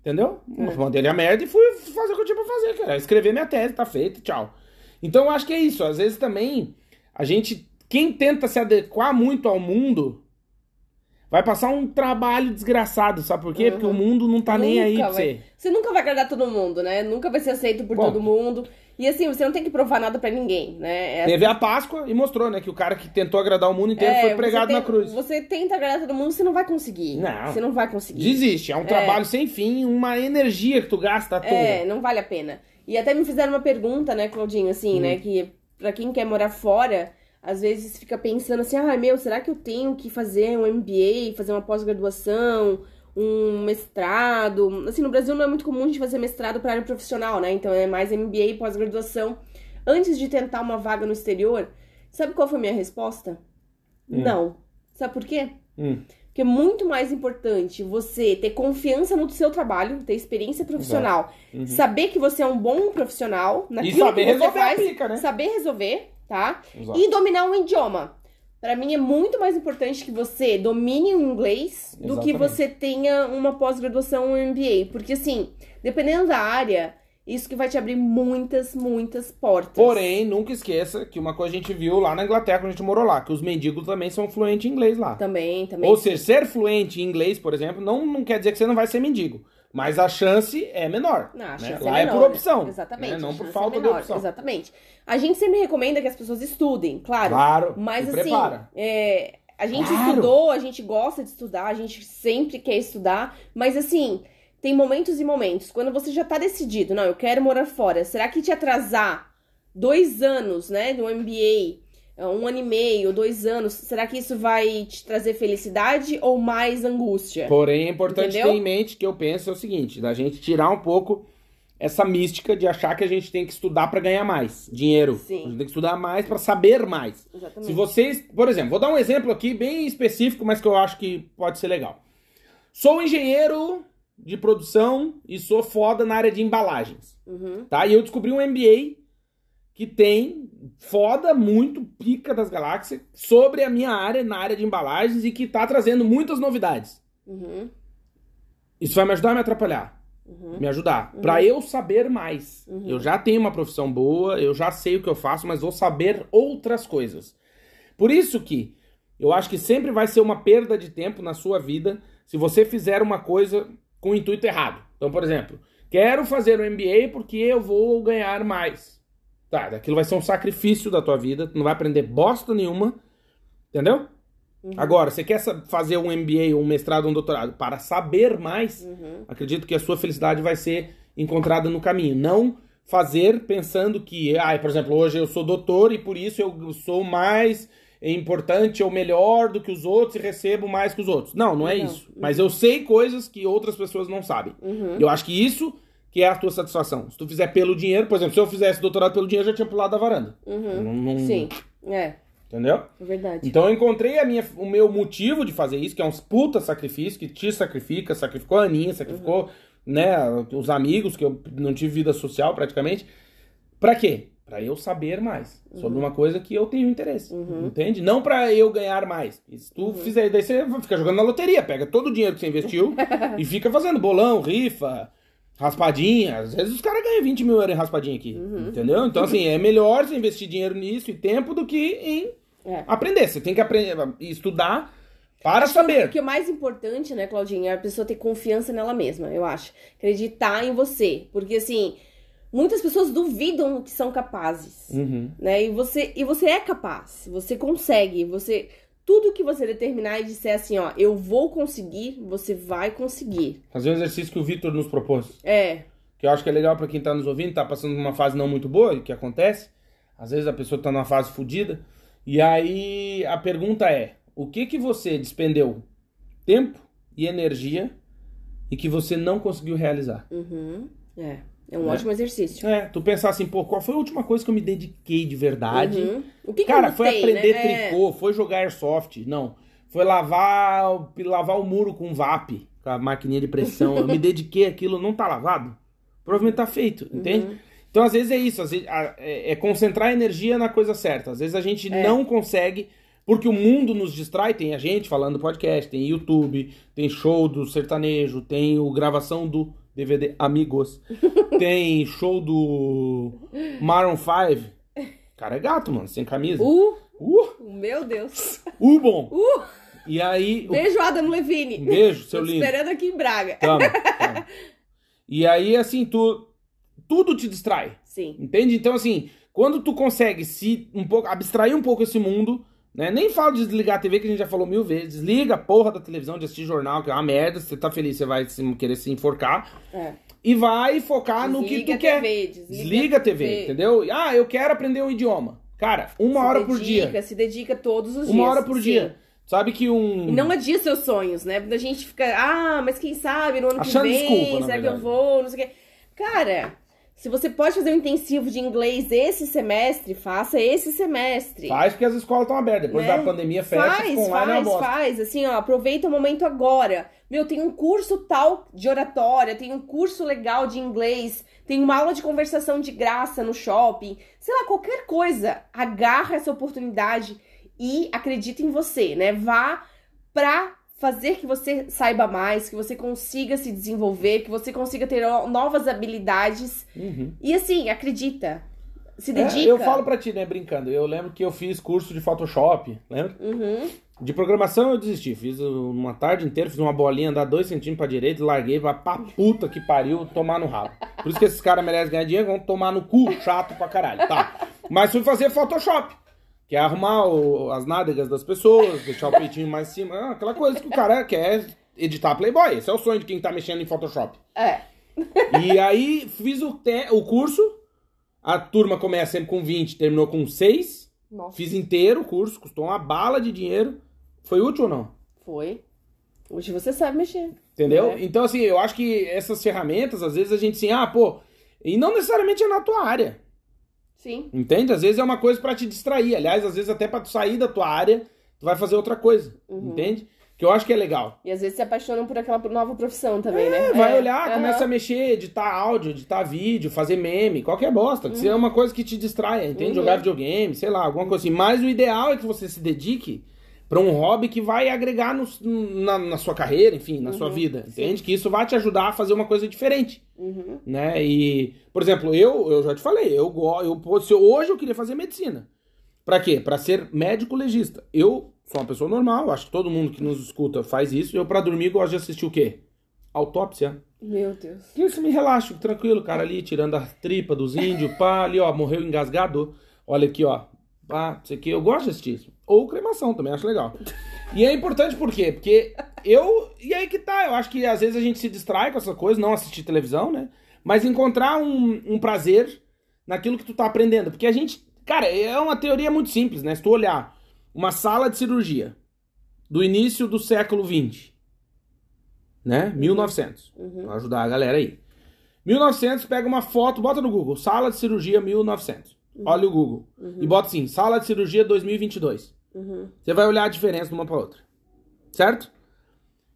Entendeu? É. Mandei ele a merda e fui fazer o que eu tinha pra fazer, cara. Escrever minha tese, tá feito, tchau. Então eu acho que é isso. Às vezes também, a gente, quem tenta se adequar muito ao mundo, vai passar um trabalho desgraçado, sabe por quê? Porque o mundo não tá nem aí Uhum. Nunca pra vai- você. Você nunca vai agradar todo mundo, né? Nunca vai ser aceito por Bom. todo mundo. E assim, você não tem que provar nada pra ninguém, né? É- Teve a Páscoa e mostrou, né, que o cara que tentou agradar o mundo inteiro é, foi pregado tem- na cruz. Você tenta agradar todo mundo, você não vai conseguir. Não. Você não vai conseguir. Desiste, é um trabalho sem fim, uma energia que tu gasta à toa. É, não vale a pena. E até me fizeram uma pergunta, né, Claudinho, assim, Hum. né, que pra quem quer morar fora, às vezes fica pensando assim, ah, meu, será que eu tenho que fazer um MBA, fazer uma pós-graduação, um mestrado? Assim, no Brasil não é muito comum a gente fazer mestrado pra área profissional, né? Então é mais MBA e pós-graduação. Antes de tentar uma vaga no exterior, sabe qual foi a minha resposta? Não. Sabe por quê? Hum. Porque é muito mais importante você ter confiança no seu trabalho, ter experiência profissional, saber que você é um bom profissional naquilo Uhum. saber que você resolver faz, pica, né? saber resolver, tá? Exato. E dominar um idioma. Pra mim é muito mais importante que você domine o inglês do que Exatamente. você tenha uma pós-graduação ou um MBA, porque assim, dependendo da área, isso que vai te abrir muitas, muitas portas. Porém, nunca esqueça que uma coisa a gente viu lá na Inglaterra, quando a gente morou lá, que os mendigos também são fluentes em inglês lá. também, também. Ou seja, ser fluente em inglês, por exemplo, não, não quer dizer que você não vai ser mendigo. Mas a chance é menor. Não, né? chance Lá é, é, por menor, opção. né? Exatamente. né? Não por chance falta é de menor, opção. Exatamente. A gente sempre recomenda que as pessoas estudem, claro. Claro. Mas assim, é, a gente Claro. estudou, a gente gosta de estudar, a gente sempre quer estudar, mas assim, tem momentos e momentos. Quando você já tá decidido, não, eu quero morar fora, será que te atrasar dois anos, né, do MBA, um ano e meio, dois anos, será que isso vai te trazer felicidade ou mais angústia? Porém, é importante Entendeu? ter em mente que eu penso é o seguinte, da gente tirar um pouco essa mística de achar que a gente tem que estudar pra ganhar mais dinheiro. Sim. A gente tem que estudar mais pra saber mais. Exatamente. Se vocês, por exemplo, vou dar um exemplo aqui bem específico, mas que eu acho que pode ser legal. Sou engenheiro de produção e sou foda na área de embalagens, Uhum. tá? E eu descobri um MBA que tem foda muito pica das galáxias sobre a minha área na área de embalagens e que tá trazendo muitas novidades. Uhum. Isso vai me ajudar ou me atrapalhar? Uhum. Me ajudar. Pra eu saber mais. Uhum. Eu já tenho uma profissão boa, eu já sei o que eu faço, mas vou saber outras coisas. Por isso que eu acho que sempre vai ser uma perda de tempo na sua vida se você fizer uma coisa com o intuito errado. Então, por exemplo, quero fazer o MBA porque eu vou ganhar mais. Tá, aquilo vai ser um sacrifício da tua vida, tu não vai aprender bosta nenhuma, entendeu? Uhum. Agora, você quer fazer um MBA, um mestrado, um doutorado para saber mais, Uhum. acredito que a sua felicidade vai ser encontrada no caminho. Não fazer pensando que, ah, por exemplo, hoje eu sou doutor e por isso eu sou mais importante ou melhor do que os outros e recebo mais que os outros. Não, não é Não. isso. Mas eu sei coisas que outras pessoas não sabem. Uhum. Eu acho que isso que é a tua satisfação. Se tu fizer pelo dinheiro, por exemplo, se eu fizesse doutorado pelo dinheiro, eu já tinha pulado da varanda. Uhum. Não- não- Sim, é, Entendeu? é verdade. Então eu encontrei a minha, o meu motivo de fazer isso, que é um puta sacrifício, que te sacrifica, sacrificou a Aninha, sacrificou, né, os amigos, que eu não tive vida social praticamente. Pra quê? Pra eu saber mais sobre uma coisa que eu tenho interesse. Entende? Não pra eu ganhar mais. E se tu fizer, daí você fica jogando na loteria, pega todo o dinheiro que você investiu e fica fazendo bolão, rifa, Raspadinha, às vezes os caras ganham 20 mil euros em raspadinha aqui. Uhum. Entendeu? Então, assim, é melhor você investir dinheiro nisso e tempo do que em É. aprender. Você tem que aprender, estudar para Acho que O saber. que é mais importante, né, Claudinha, é a pessoa ter confiança nela mesma, eu acho. Acreditar em você. Porque, assim, muitas pessoas duvidam que são capazes. Uhum. né? E você, e você é capaz, você consegue, você tudo que você determinar e disser assim, ó, eu vou conseguir, você vai conseguir. Fazer um exercício que o Vitor nos propôs. É, Que eu acho que é legal pra quem tá nos ouvindo, tá passando uma fase não muito boa, e que acontece. Às vezes a pessoa tá numa fase fodida. E aí a pergunta é: o que que você despendeu tempo e energia e que você não conseguiu realizar? uhum, é, é um Né? ótimo exercício. É, tu pensar assim, pô, qual foi a última coisa que eu me dediquei de verdade? Uhum. O que que Cara, eu foi aprender né? É. tricô, foi jogar airsoft. Não. Foi lavar, lavar o muro com VAP, com a maquininha de pressão. Eu me dediquei àquilo, não tá lavado? Provavelmente tá feito, entende? Uhum. Então, às vezes é isso, às vezes, é, é concentrar a energia na coisa certa. Às vezes a gente É. não consegue, porque o mundo nos distrai. Tem a gente falando podcast, tem YouTube, tem show do sertanejo, tem o gravação do DVD Amigos, tem show do Maroon 5. Cara é gato, mano, sem camisa. Uh, Uh, meu Deus. uh bom. Uh, E aí, beijo, Adam Levine. beijo, seu Tô lindo. esperando aqui em Braga. Tamo, tamo. E aí, assim, tu tudo te distrai. Sim. Entende? Então, assim, quando tu consegue se um pouco abstrair um pouco esse mundo, né? Nem falo de desligar a TV, que a gente já falou mil vezes. Desliga a porra da televisão de assistir jornal, que é uma merda. Se você tá feliz, você vai se- querer se enforcar. É. E vai focar no que Desliga tu a quer. TV, desliga, Desliga a TV, entendeu? Ah, eu quero aprender um idioma. Cara, uma Se hora por dedica, dia. Se dedica todos os dias. Uma hora por sim. dia. Sabe que um. E não adia seus sonhos, né? A gente fica, ah, mas quem sabe no ano Achando que vem, desculpa, será que eu vou, não sei o quê. Cara, se você pode fazer um intensivo de inglês esse semestre, faça esse semestre. Faz porque as escolas estão abertas. Depois Né? da pandemia fecha, Faz, online é faz, bosta. faz. Assim, ó, aproveita o momento agora. Meu, tem um curso tal de oratória, tem um curso legal de inglês, tem uma aula de conversação de graça no shopping. Sei lá, qualquer coisa. Agarra essa oportunidade e acredita em você, né? Vá pra fazer que você saiba mais, que você consiga se desenvolver, que você consiga ter no- novas habilidades. Uhum. E assim, acredita. Se É, dedica. eu falo pra ti, né, brincando. Eu lembro que eu fiz curso de Photoshop, lembra? Uhum. De programação eu desisti. Fiz uma tarde inteira, fiz uma bolinha, dar dois centímetros pra direita, larguei, vai pra puta que pariu, tomar no rabo. Por isso que esses caras merecem ganhar dinheiro, vão tomar no cu, chato pra caralho. Tá. Mas fui fazer Photoshop. Que é arrumar o- as nádegas das pessoas, deixar o peitinho mais em cima. ah, Aquela coisa que o cara quer editar Playboy. Esse é o sonho de quem tá mexendo em Photoshop. É. E aí fiz o, te- o curso. A turma começa sempre com 20, terminou com 6. Nossa. Fiz inteiro o curso, custou uma bala de dinheiro. Foi útil ou não? Foi. Hoje você sabe mexer. Entendeu? É. Então, assim, eu acho que essas ferramentas, às vezes a gente assim, ah, pô, e não necessariamente é na tua área. Sim. Entende? Às vezes é uma coisa pra te distrair. Aliás, às vezes até pra tu sair da tua área, tu vai fazer outra coisa. Uhum. Entende? Que eu acho que é legal. E às vezes se apaixonam por aquela nova profissão também, né? É, vai É. olhar, Aham. começa a mexer, editar áudio, editar vídeo, fazer meme, qualquer bosta. Que seja uma coisa que te distraia, entende? Uhum. Jogar videogame, sei lá, alguma coisa assim. Mas o ideal é que você se dedique pra um hobby que vai agregar no- na, na sua carreira, enfim, na sua Uhum. vida. Sim. Entende? Que isso vai te ajudar a fazer uma coisa diferente. Uhum. né? E, por exemplo, eu, eu já te falei, eu, eu se hoje eu queria fazer medicina. Pra quê? Pra ser médico legista. Eu sou uma pessoa normal, acho que todo mundo que nos escuta faz isso. Eu pra dormir gosto de assistir o quê? Autópsia. Meu Deus. Que isso me relaxa, tranquilo, o cara ali tirando a tripa dos índios, pá, ali ó, morreu engasgado. Olha aqui, ó. Pá, não sei o que, eu gosto de assistir isso. Ou cremação também, acho legal. E é importante por quê? Porque eu. E aí que tá, eu acho que às vezes a gente se distrai com essa coisa, não assistir televisão, né? Mas encontrar um, um prazer naquilo que tu tá aprendendo. Porque a gente. Cara, é uma teoria muito simples, né? Se tu olhar uma sala de cirurgia do início do século XX, né? 1900. Uhum. Pra ajudar a galera aí. 1900, pega uma foto, bota no Google, sala de cirurgia 1900. Olha o Google. E bota assim, sala de cirurgia 2022. Uhum. Você vai olhar a diferença de uma para outra. Certo?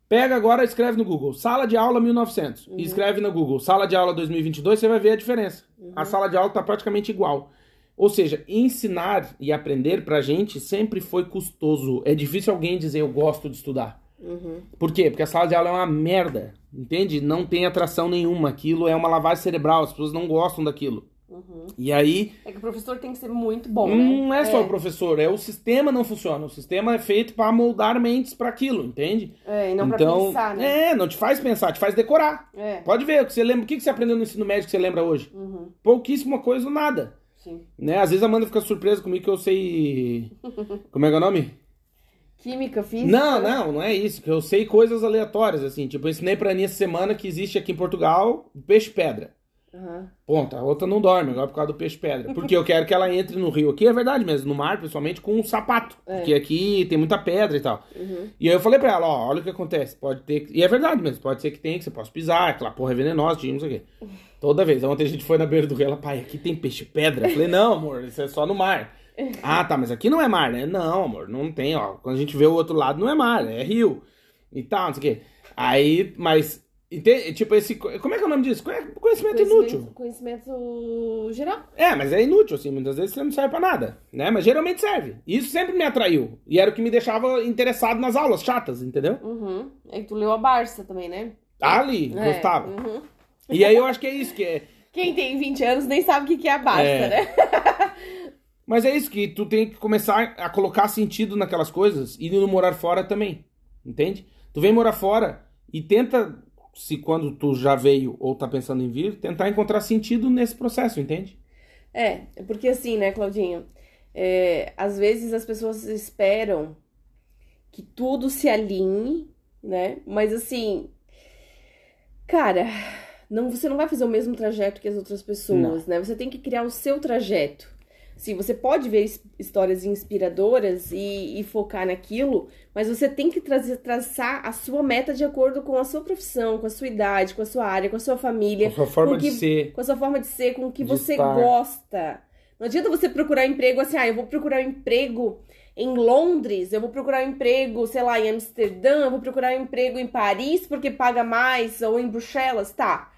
Pega agora e escreve no Google, sala de aula 1900. E escreve no Google, sala de aula 2022, você vai ver a diferença. A sala de aula está praticamente igual. Ou seja, ensinar e aprender pra gente sempre foi custoso. É difícil alguém dizer eu gosto de estudar. Uhum. Por quê? Porque a sala de aula é uma merda, entende? Não tem atração nenhuma. Aquilo é uma lavagem cerebral, as pessoas não gostam daquilo. Uhum. E aí, É que o professor tem que ser muito bom, né? não é só o professor, é o sistema não funciona. O sistema é feito para moldar mentes para aquilo, entende? É, e não pra então, pensar, né? é, não te faz pensar, te faz decorar. É. Pode ver, o que você lembra, o que você aprendeu no ensino médio que você lembra hoje? Uhum. Pouquíssima coisa ou nada. Sim. Né? Às vezes a Amanda fica surpresa comigo que eu sei. Como é que é o nome? Química, física. Não, não, não é isso. Eu sei coisas aleatórias, assim. Tipo, eu ensinei pra Aninha essa semana que existe aqui em Portugal peixe-pedra. Aham. Ponto. A outra não dorme agora por causa do peixe-pedra. Porque eu quero que ela entre no rio aqui, é verdade mesmo, no mar, principalmente, com um sapato. É. Porque aqui tem muita pedra e tal. Uhum. E aí eu falei pra ela, ó, olha o que acontece. Pode ter. que- E é verdade mesmo, pode ser que tenha, que você possa pisar, aquela porra é venenosa, tinha, não sei o quê. Toda vez. Ontem a gente foi na beira do rio, ela, pai, aqui tem peixe-pedra. Eu falei, não, amor, isso é só no mar. Ah, tá, mas aqui não é mar, né? Não, amor, não tem, ó. Quando a gente vê o outro lado, não é mar, é rio. E tal, não sei o quê. Aí, mas. Ente- Tipo, esse. Como é que é o nome disso? Conhe- Conhecimento inútil. Conhecimento geral. É, mas é inútil, assim, muitas vezes você não serve pra nada, né? Mas geralmente serve. E isso sempre me atraiu. E era o que me deixava interessado nas aulas chatas, entendeu? Uhum. É que tu leu a Barça também, né? Ali, É, gostava. uhum. E aí eu acho que é isso que é. Quem tem 20 anos nem sabe o que que é a Barça, É. né? Mas é isso que tu tem que começar a colocar sentido naquelas coisas e no morar fora também. Entende? Tu vem morar fora e tenta, se quando tu já veio ou tá pensando em vir, tentar encontrar sentido nesse processo, entende? É, porque assim, né, Claudinho? É, às vezes as pessoas esperam que tudo se alinhe, né? Mas assim, cara, não, você não vai fazer o mesmo trajeto que as outras pessoas, né? Você tem que criar o seu trajeto. Sim, você pode ver his- histórias inspiradoras e, e focar naquilo, mas você tem que trazer, traçar a sua meta de acordo com a sua profissão, com a sua idade, com a sua área, com a sua família A sua forma com de que- ser. com a sua forma de ser, com o que você estar. gosta. Não adianta você procurar emprego assim, ah, eu vou procurar um emprego em Londres, eu vou procurar um emprego, sei lá, em Amsterdã, eu vou procurar um emprego em Paris porque paga mais, ou em Bruxelas, tá.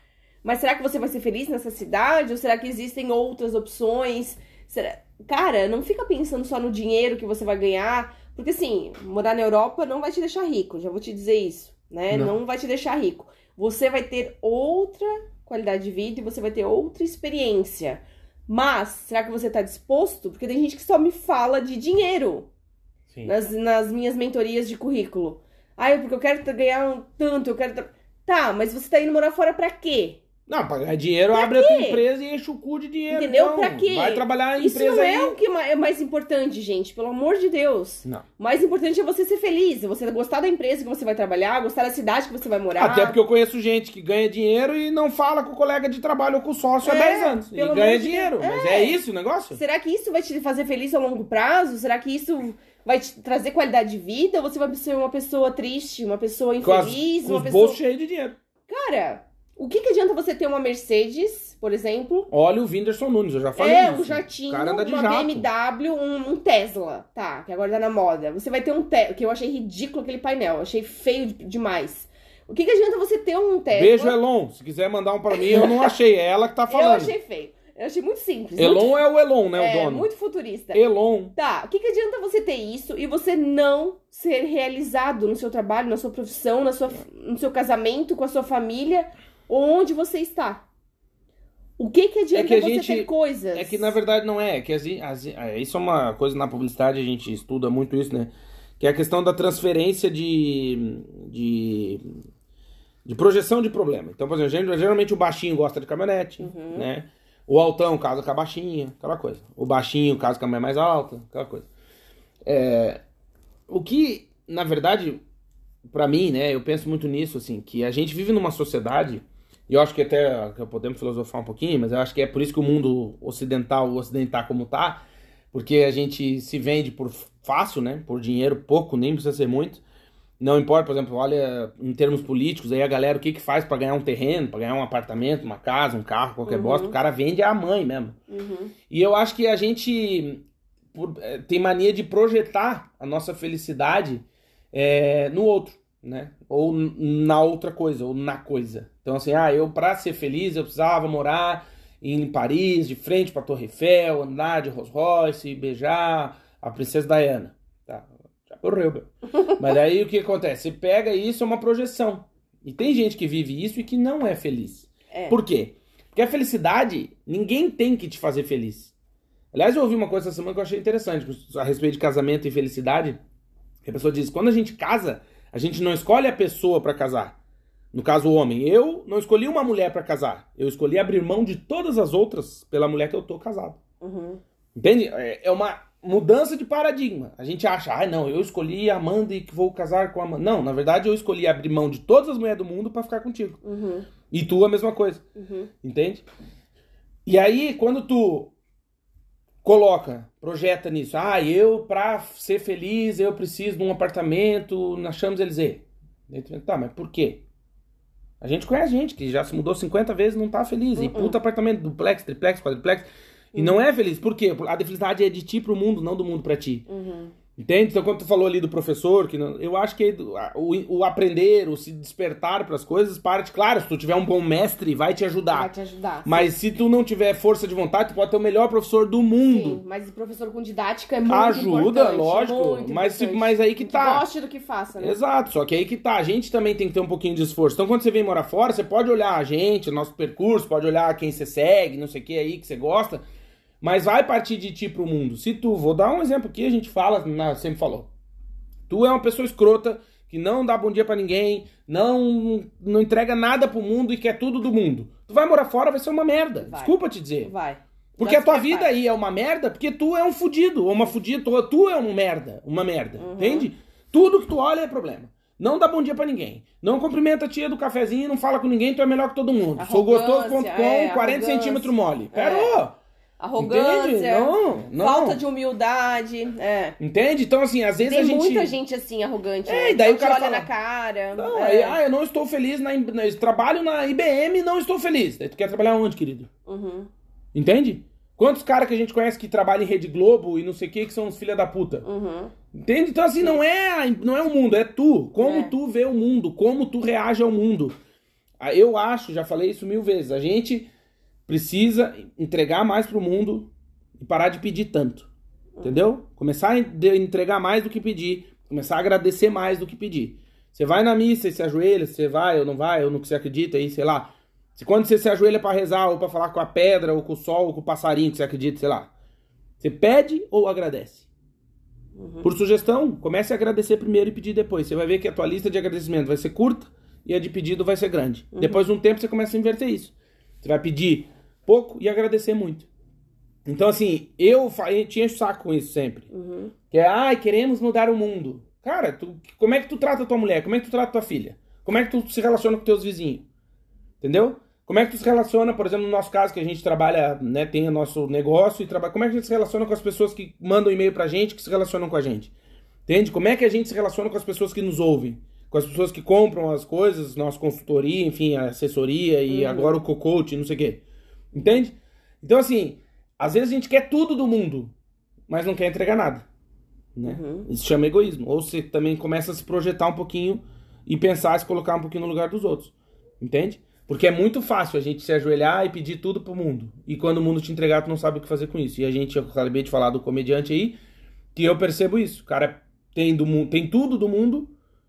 Mas será que você vai ser feliz nessa cidade? Ou será que existem outras opções? Será... Cara, não fica pensando só no dinheiro que você vai ganhar, porque assim, morar na Europa não vai te deixar rico, já vou te dizer isso, né? Não. não vai te deixar rico. Você vai ter outra qualidade de vida e você vai ter outra experiência. Mas, será que você tá disposto? Porque tem gente que só me fala de dinheiro Sim. nas, nas minhas mentorias de currículo. Ah, porque eu quero ganhar um tanto, eu quero. Tá, mas você tá indo morar fora pra quê? Não, pra ganhar dinheiro, abre a tua quê? empresa e enche o cu de dinheiro. Entendeu? então. Pra quê? Vai trabalhar em Isso empresa não aí. é o que é mais importante, gente, pelo amor de Deus. Não. O mais importante é você ser feliz, é você gostar da empresa que você vai trabalhar, gostar da cidade que você vai morar. Até porque eu conheço gente que ganha dinheiro e não fala com o colega de trabalho ou com o sócio há É, 10 anos. E ganha de dinheiro. Mas É. é isso o negócio? Será que isso vai te fazer feliz a longo prazo? Será que isso vai te trazer qualidade de vida? Ou você vai ser uma pessoa triste, uma pessoa Com, as- infeliz, com uma pessoa. bolsos cheios de dinheiro. Cara, o que, que adianta você ter uma Mercedes, por exemplo? Olha o Whindersson Nunes, eu já falei É, isso. um jatinho, O cara anda de uma jato. BMW, um, um Tesla, tá, que agora tá na moda. Você vai ter um Tesla, que eu achei ridículo aquele painel, eu achei feio de- demais. O que, que adianta você ter um Tesla? Beijo, Elon. Se quiser mandar um pra mim, eu não achei. É ela que tá Eu falando. achei feio. Eu achei muito simples. Elon muito, é o Elon, né? é, o dono. muito futurista. Elon. Tá, o que, que adianta você ter isso e você não ser realizado no seu trabalho, na sua profissão, na sua, no seu casamento, com a sua família, onde você está? O que, que adianta É que a você gente- ter coisas? É que na verdade não é. é que as, as- é, isso é uma coisa na publicidade, a gente estuda muito isso, né? Que é a questão da transferência de. de, de projeção de problema. Então, por exemplo, geralmente o baixinho gosta de caminhonete, Uhum. né? O altão casa com a baixinha, aquela coisa. O baixinho casa com a mulher mais alta, aquela coisa. É, o que, na verdade, pra mim, né, eu penso muito nisso, assim, que a gente vive numa sociedade, e eu acho que até que podemos filosofar um pouquinho, mas eu acho que é por isso que o mundo ocidental, o ocidental como tá, porque a gente se vende por fácil, né, por dinheiro pouco, nem precisa ser muito. Não importa, por exemplo, olha em termos políticos, aí a galera o que que faz pra ganhar um terreno, pra ganhar um apartamento, uma casa, um carro, qualquer Uhum. bosta, o cara vende a mãe mesmo. Uhum. E eu acho que a gente por- eh, tem mania de projetar a nossa felicidade eh, no outro, né? Ou na outra coisa, ou na coisa. Então, assim, ah, eu pra ser feliz eu precisava morar em Paris, de frente pra Torre Eiffel, andar de Rolls Royce, beijar a princesa Diana. Tá, já Correu, meu. Mas aí o que acontece? Você pega isso, é uma projeção. E tem gente que vive isso e que não é feliz. É. Por quê? Porque a felicidade, ninguém tem que te fazer feliz. Aliás, eu ouvi uma coisa essa semana que eu achei interessante a respeito de casamento e felicidade. A pessoa diz: quando a gente casa, a gente não escolhe a pessoa para casar. No caso, o homem. Eu não escolhi uma mulher para casar. Eu escolhi abrir mão de todas as outras pela mulher que eu tô casado. Uhum. Entende? É é uma mudança de paradigma. A gente acha, ah, não, eu escolhi a Amanda e que vou casar com a Amanda. Não, na verdade, eu escolhi abrir mão de todas as mulheres do mundo para ficar contigo. Uhum. E tu a mesma coisa. Uhum. Entende? E aí, quando tu coloca, projeta nisso, ah, eu, pra ser feliz, eu preciso de um apartamento na Champs-Élysées. Tá, mas por quê? A gente conhece gente que já se mudou 50 vezes e não tá feliz. E Uh-uh. puta apartamento, duplex, triplex, quadriplex. E não é feliz. Por quê? A felicidade é de ti pro mundo, não do mundo pra ti. Uhum. Entende? Então, quando tu falou ali do professor, que não- eu acho que o, o aprender, o se despertar para as coisas, parte, claro, se tu tiver um bom mestre, vai te ajudar. Vai te ajudar. Mas se tu não tiver força de vontade, tu pode ter o melhor professor do mundo. Sim, mas o professor com didática é muito Ajuda, importante, lógico. muito Mas, se- mas aí que tá. Goste do que faça, né? Exato, só que aí que tá. A gente também tem que ter um pouquinho de esforço. Então, quando você vem morar fora, você pode olhar a gente, o nosso percurso, pode olhar quem você segue, não sei o que aí que você gosta. Mas vai partir de ti pro mundo. Se tu, vou dar um exemplo aqui, a gente fala, sempre falou. Tu é uma pessoa escrota, que não dá bom dia pra ninguém, não, não entrega nada pro mundo e quer tudo do mundo. Tu vai morar fora, vai ser uma merda. Vai. Desculpa te dizer. Vai. Porque Já a tua vida aí é uma merda, porque tu é um fudido, ou uma fudida, tu, tu é um merda, uma merda, Uhum. entende? Tudo que tu olha é problema. Não dá bom dia pra ninguém. Não cumprimenta a tia do cafezinho, não fala com ninguém, tu é melhor que todo mundo. Sou gostoso.com, é, 40 arrogância. centímetros mole. É. Arrogância. Não, não. Falta de humildade. É. entende? Então, assim, às vezes Tem a gente... muita gente assim, arrogante. É, né? e daí o cara olha fala- na cara. Não, é. aí, ah, eu não estou feliz, na, trabalho na IBM e não estou feliz. Daí tu quer trabalhar onde, querido? Uhum, Entende? Quantos caras que a gente conhece que trabalham em Rede Globo e não sei o que, que são os filha da puta? uhum. Entende? Então, assim, não é, não é o mundo, é tu. Como É. tu vê o mundo, como tu reage ao mundo. Ah, Eu acho, já falei isso mil vezes, a gente precisa entregar mais pro mundo e parar de pedir tanto. Entendeu? Começar a entregar mais do que pedir. Começar a agradecer mais do que pedir. Você vai na missa e se ajoelha, você vai ou não vai, ou no que você acredita aí, sei lá. Se quando você se ajoelha pra rezar, ou pra falar com a pedra, ou com o sol, ou com o passarinho que você acredita, sei lá. Você pede ou agradece? Por sugestão, comece a agradecer primeiro e pedir depois. Você vai ver que a tua lista de agradecimento vai ser curta e a de pedido vai ser grande. Depois de um tempo você começa a inverter isso. Você vai pedir pouco e agradecer muito. Então, assim, eu eu tinha saco com isso sempre. Uhum. Que é, ai, queremos mudar o mundo. Cara, tu- como é que tu trata tua mulher? Como é que tu trata tua filha? Como é que tu se relaciona com teus vizinhos? Entendeu? Como é que tu se relaciona, por exemplo, no nosso caso, que a gente trabalha, né, tem o nosso negócio e trabalha. Como é que a gente se relaciona com as pessoas que mandam e-mail pra gente, que se relacionam com a gente? Entende? Como é que a gente se relaciona com as pessoas que nos ouvem? Com as pessoas que compram as coisas, nossa consultoria, enfim, a assessoria e agora o co-coach, não sei o quê. Entende? Então, assim, às vezes a gente quer tudo do mundo, mas não quer entregar nada. Né? Uhum. Isso chama egoísmo. Ou você também começa a se projetar um pouquinho e pensar, se colocar um pouquinho no lugar dos outros. Entende? Porque é muito fácil a gente se ajoelhar e pedir tudo pro mundo. E quando o mundo te entregar, tu não sabe o que fazer com isso. E a gente, eu acabei de falar do comediante aí, que eu percebo isso. O cara tem, do, tem tudo do mundo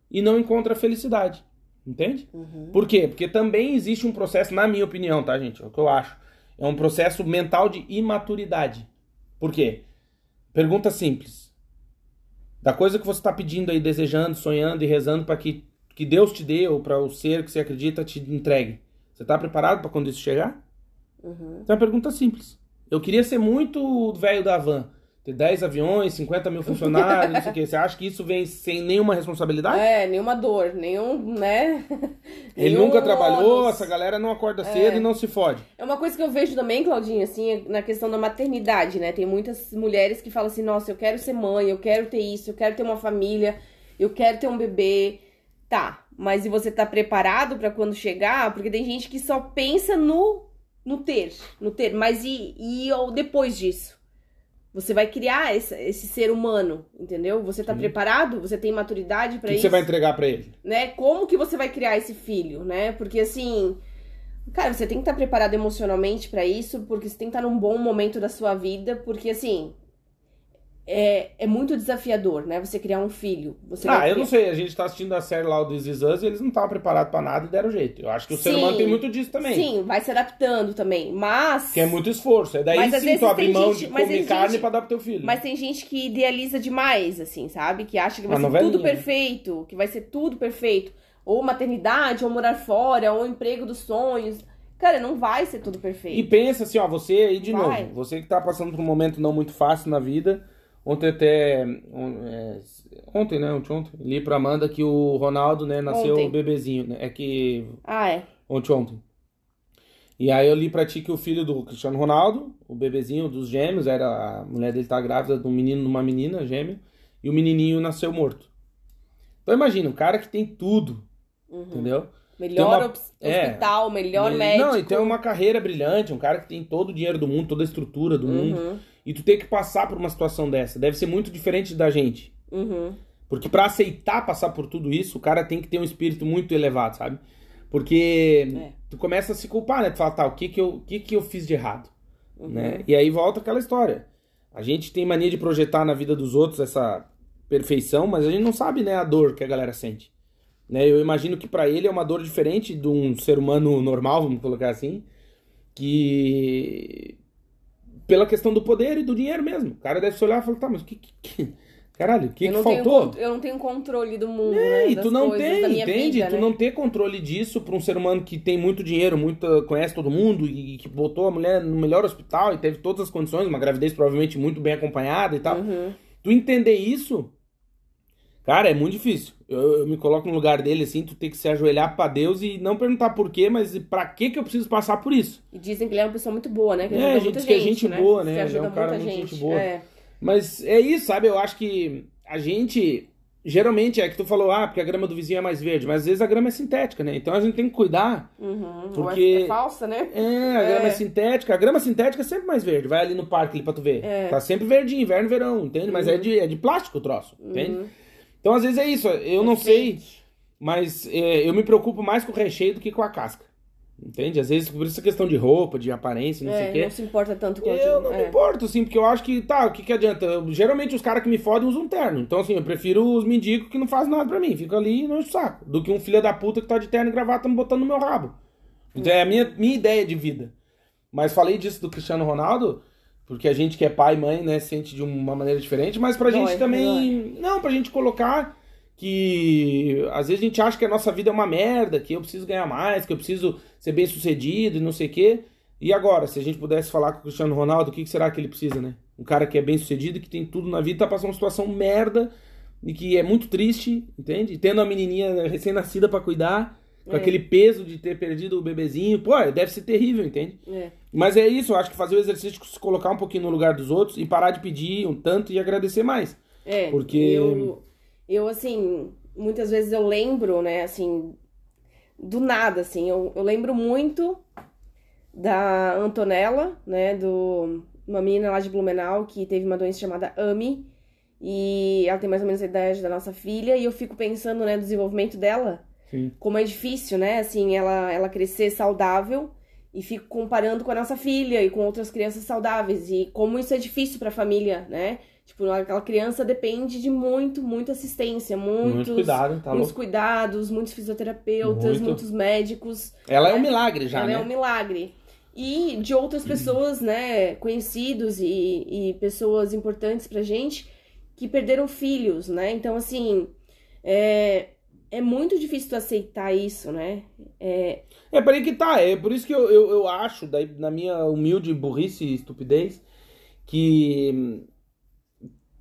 e não encontra felicidade. Entende? Uhum. Por quê? Porque também existe um processo, na minha opinião, tá, gente? É o que eu acho. É um processo mental de imaturidade. Por quê? Pergunta simples. Da coisa que você está pedindo aí, desejando, sonhando e rezando para que, que Deus te dê ou para o ser que você acredita te entregue. Você está preparado para quando isso chegar? Uhum. Então é uma pergunta simples. Eu queria ser muito velho da van. Ter 10 aviões, 50 mil funcionários, não sei o quê. Você acha que isso vem sem nenhuma responsabilidade? É, nenhuma dor, nenhum, né? Ele Nenhum nunca trabalhou, ônus. essa galera não acorda cedo e não se fode. É uma coisa que eu vejo também, Claudinha, assim, é na questão da maternidade, né? Tem muitas mulheres que falam assim, nossa, eu quero ser mãe, eu quero ter isso, eu quero ter uma família, eu quero ter um bebê. Tá, mas e você tá preparado pra quando chegar? Porque tem gente que só pensa no, no ter, no ter. Mas e, e depois disso? Você vai criar esse, esse ser humano, entendeu? Você tá preparado? Você tem maturidade O pra que, que isso? você vai entregar para ele? né? Como que você vai criar esse filho, né? Porque assim, cara, você tem que estar preparado emocionalmente pra isso, porque você tem que estar num bom momento da sua vida, porque assim, é, é muito desafiador, né? Você criar um filho. Você ah, eu não sei, a gente tá assistindo a série lá, o This Is Us, e eles não estavam preparados pra nada e deram jeito. Eu acho que o ser Sim. humano tem muito disso também. Sim, vai se adaptando também. Mas. Que é muito esforço. É daí Mas sim tu abrir mão gente- de comer tem carne gente- pra dar pro teu filho. Mas tem gente que idealiza demais, assim, sabe? Que acha que vai ser novelinha, tudo né? perfeito, que vai ser tudo perfeito. Ou maternidade, ou morar fora, ou emprego dos sonhos. Cara, não vai ser tudo E perfeito. pensa assim, ó, você aí de Vai. novo, você que tá passando por um momento não muito fácil na vida. Ontem até. é, ontem, né? Ontem, ontem. Li pra Amanda que o Ronaldo, né, nasceu Ontem. bebezinho, né? É que. Ah, é. Ontem, ontem. E aí eu li pra ti que o filho do Cristiano Ronaldo, o bebezinho dos gêmeos, era. A mulher dele tá grávida de um menino e uma menina, gêmeo, e o menininho nasceu morto. Então imagina, um cara que tem tudo, Uhum. entendeu? Melhor uma- é. hospital, melhor Ele- médico. Não, e tem uma carreira brilhante, um cara que tem todo o dinheiro do mundo, toda a estrutura do mundo. E tu tem que passar por uma situação dessa. Deve ser muito diferente da gente. uhum. Porque pra aceitar passar por tudo isso, o cara tem que ter um espírito muito elevado, sabe? Porque É. tu começa a se culpar, né? Tu fala, tá, o que que eu, o que que eu fiz de errado? Uhum. Né? E aí volta aquela história. A gente tem mania de projetar na vida dos outros essa perfeição, mas a gente não sabe, né, a dor que a galera sente. Né? Eu imagino que pra ele é uma dor diferente de um ser humano normal, vamos colocar assim, que pela questão do poder e do dinheiro mesmo. O cara deve se olhar e falar, tá, mas o que, que- que- caralho, o que, que tenho faltou? con- eu não tenho controle do mundo, É, né? e tu não coisas, tem, entende? vida, tu né? não ter controle disso pra um ser humano que tem muito dinheiro, muita, conhece todo mundo e que botou a mulher no melhor hospital e teve todas as condições, uma gravidez provavelmente muito bem acompanhada e tal. Uhum. Tu entender isso, cara, é muito difícil. Eu, eu me coloco no lugar dele assim, tu tem que se ajoelhar pra Deus e não perguntar por quê, mas pra que que eu preciso passar por isso? E dizem que ele é uma pessoa muito boa, né? Que É, ajuda a gente muita diz que é gente, gente né? boa, né? Que Ele é um cara muita muito gente. gente boa. É. Mas é isso, sabe? Eu acho que a gente. Geralmente é que tu falou, ah, porque a grama do vizinho é mais verde, mas às vezes a grama é sintética, né? Então a gente tem que cuidar. Uhum. Porque- Ou é, é falsa, né? É, a grama é sintética. A grama sintética é sempre mais verde. Vai ali no parque ali pra tu ver. É. Tá sempre verdinho, inverno, verão, entende? Mas é, de, é de plástico o troço, entende? Uhum. Então às vezes é isso. Eu não sei, mas é, eu me preocupo mais com o recheio do que com a casca. Entende? Às vezes por isso a questão de roupa, de aparência, não sei É, o quê. não se importa tanto quanto. Eu não é. me importo, assim, porque eu acho que, tá, o que que adianta? Eu- geralmente os caras que me fodem usam terno. Então, assim, eu prefiro os mendigos que não fazem nada pra mim, fica ali e não enche o saco. Do que um filho da puta que tá de terno e gravata me botando no meu rabo. Então é a minha, minha ideia de vida. Mas falei disso do Cristiano Ronaldo, porque a gente que é pai e mãe, né, sente de uma maneira diferente, mas pra Dói, gente também. Não, pra gente colocar que às vezes a gente acha que a nossa vida é uma merda, que eu preciso ganhar mais, que eu preciso ser bem sucedido e não sei o quê. E agora, se a gente pudesse falar com o Cristiano Ronaldo, o que será que ele precisa, né? Um cara que é bem sucedido, que tem tudo na vida, tá passando uma situação merda e que é muito triste, entende? E tendo uma menininha recém-nascida pra cuidar, com É. aquele peso de ter perdido o bebezinho, pô, deve ser terrível, entende? É. Mas é isso, eu acho que fazer o exercício de se colocar um pouquinho no lugar dos outros e parar de pedir um tanto e agradecer mais. É, Porque- eu, eu, assim, muitas vezes eu lembro, né, assim, do nada, assim, eu, eu lembro muito da Antonella, né, do uma menina lá de Blumenau que teve uma doença chamada AMI, e ela tem mais ou menos a idade da nossa filha, e eu fico pensando, né, no desenvolvimento dela, Sim. como é difícil, né, assim, ela, ela crescer saudável, e fico comparando com a nossa filha e com outras crianças saudáveis, e como isso é difícil pra família, né, Tipo, aquela criança depende de muito, muita assistência, muitos, Muito cuidado, tá muitos cuidados, muitos fisioterapeutas, Muito. muitos médicos. Ela é né? um milagre já, Ela né? é um milagre. E de outras pessoas, né, conhecidos e, e pessoas importantes pra gente que perderam filhos, né? Então, assim, é, é muito difícil tu aceitar isso, né? É, É que tá. É por isso que eu, eu, eu acho, daí, na minha humilde burrice e estupidez, que,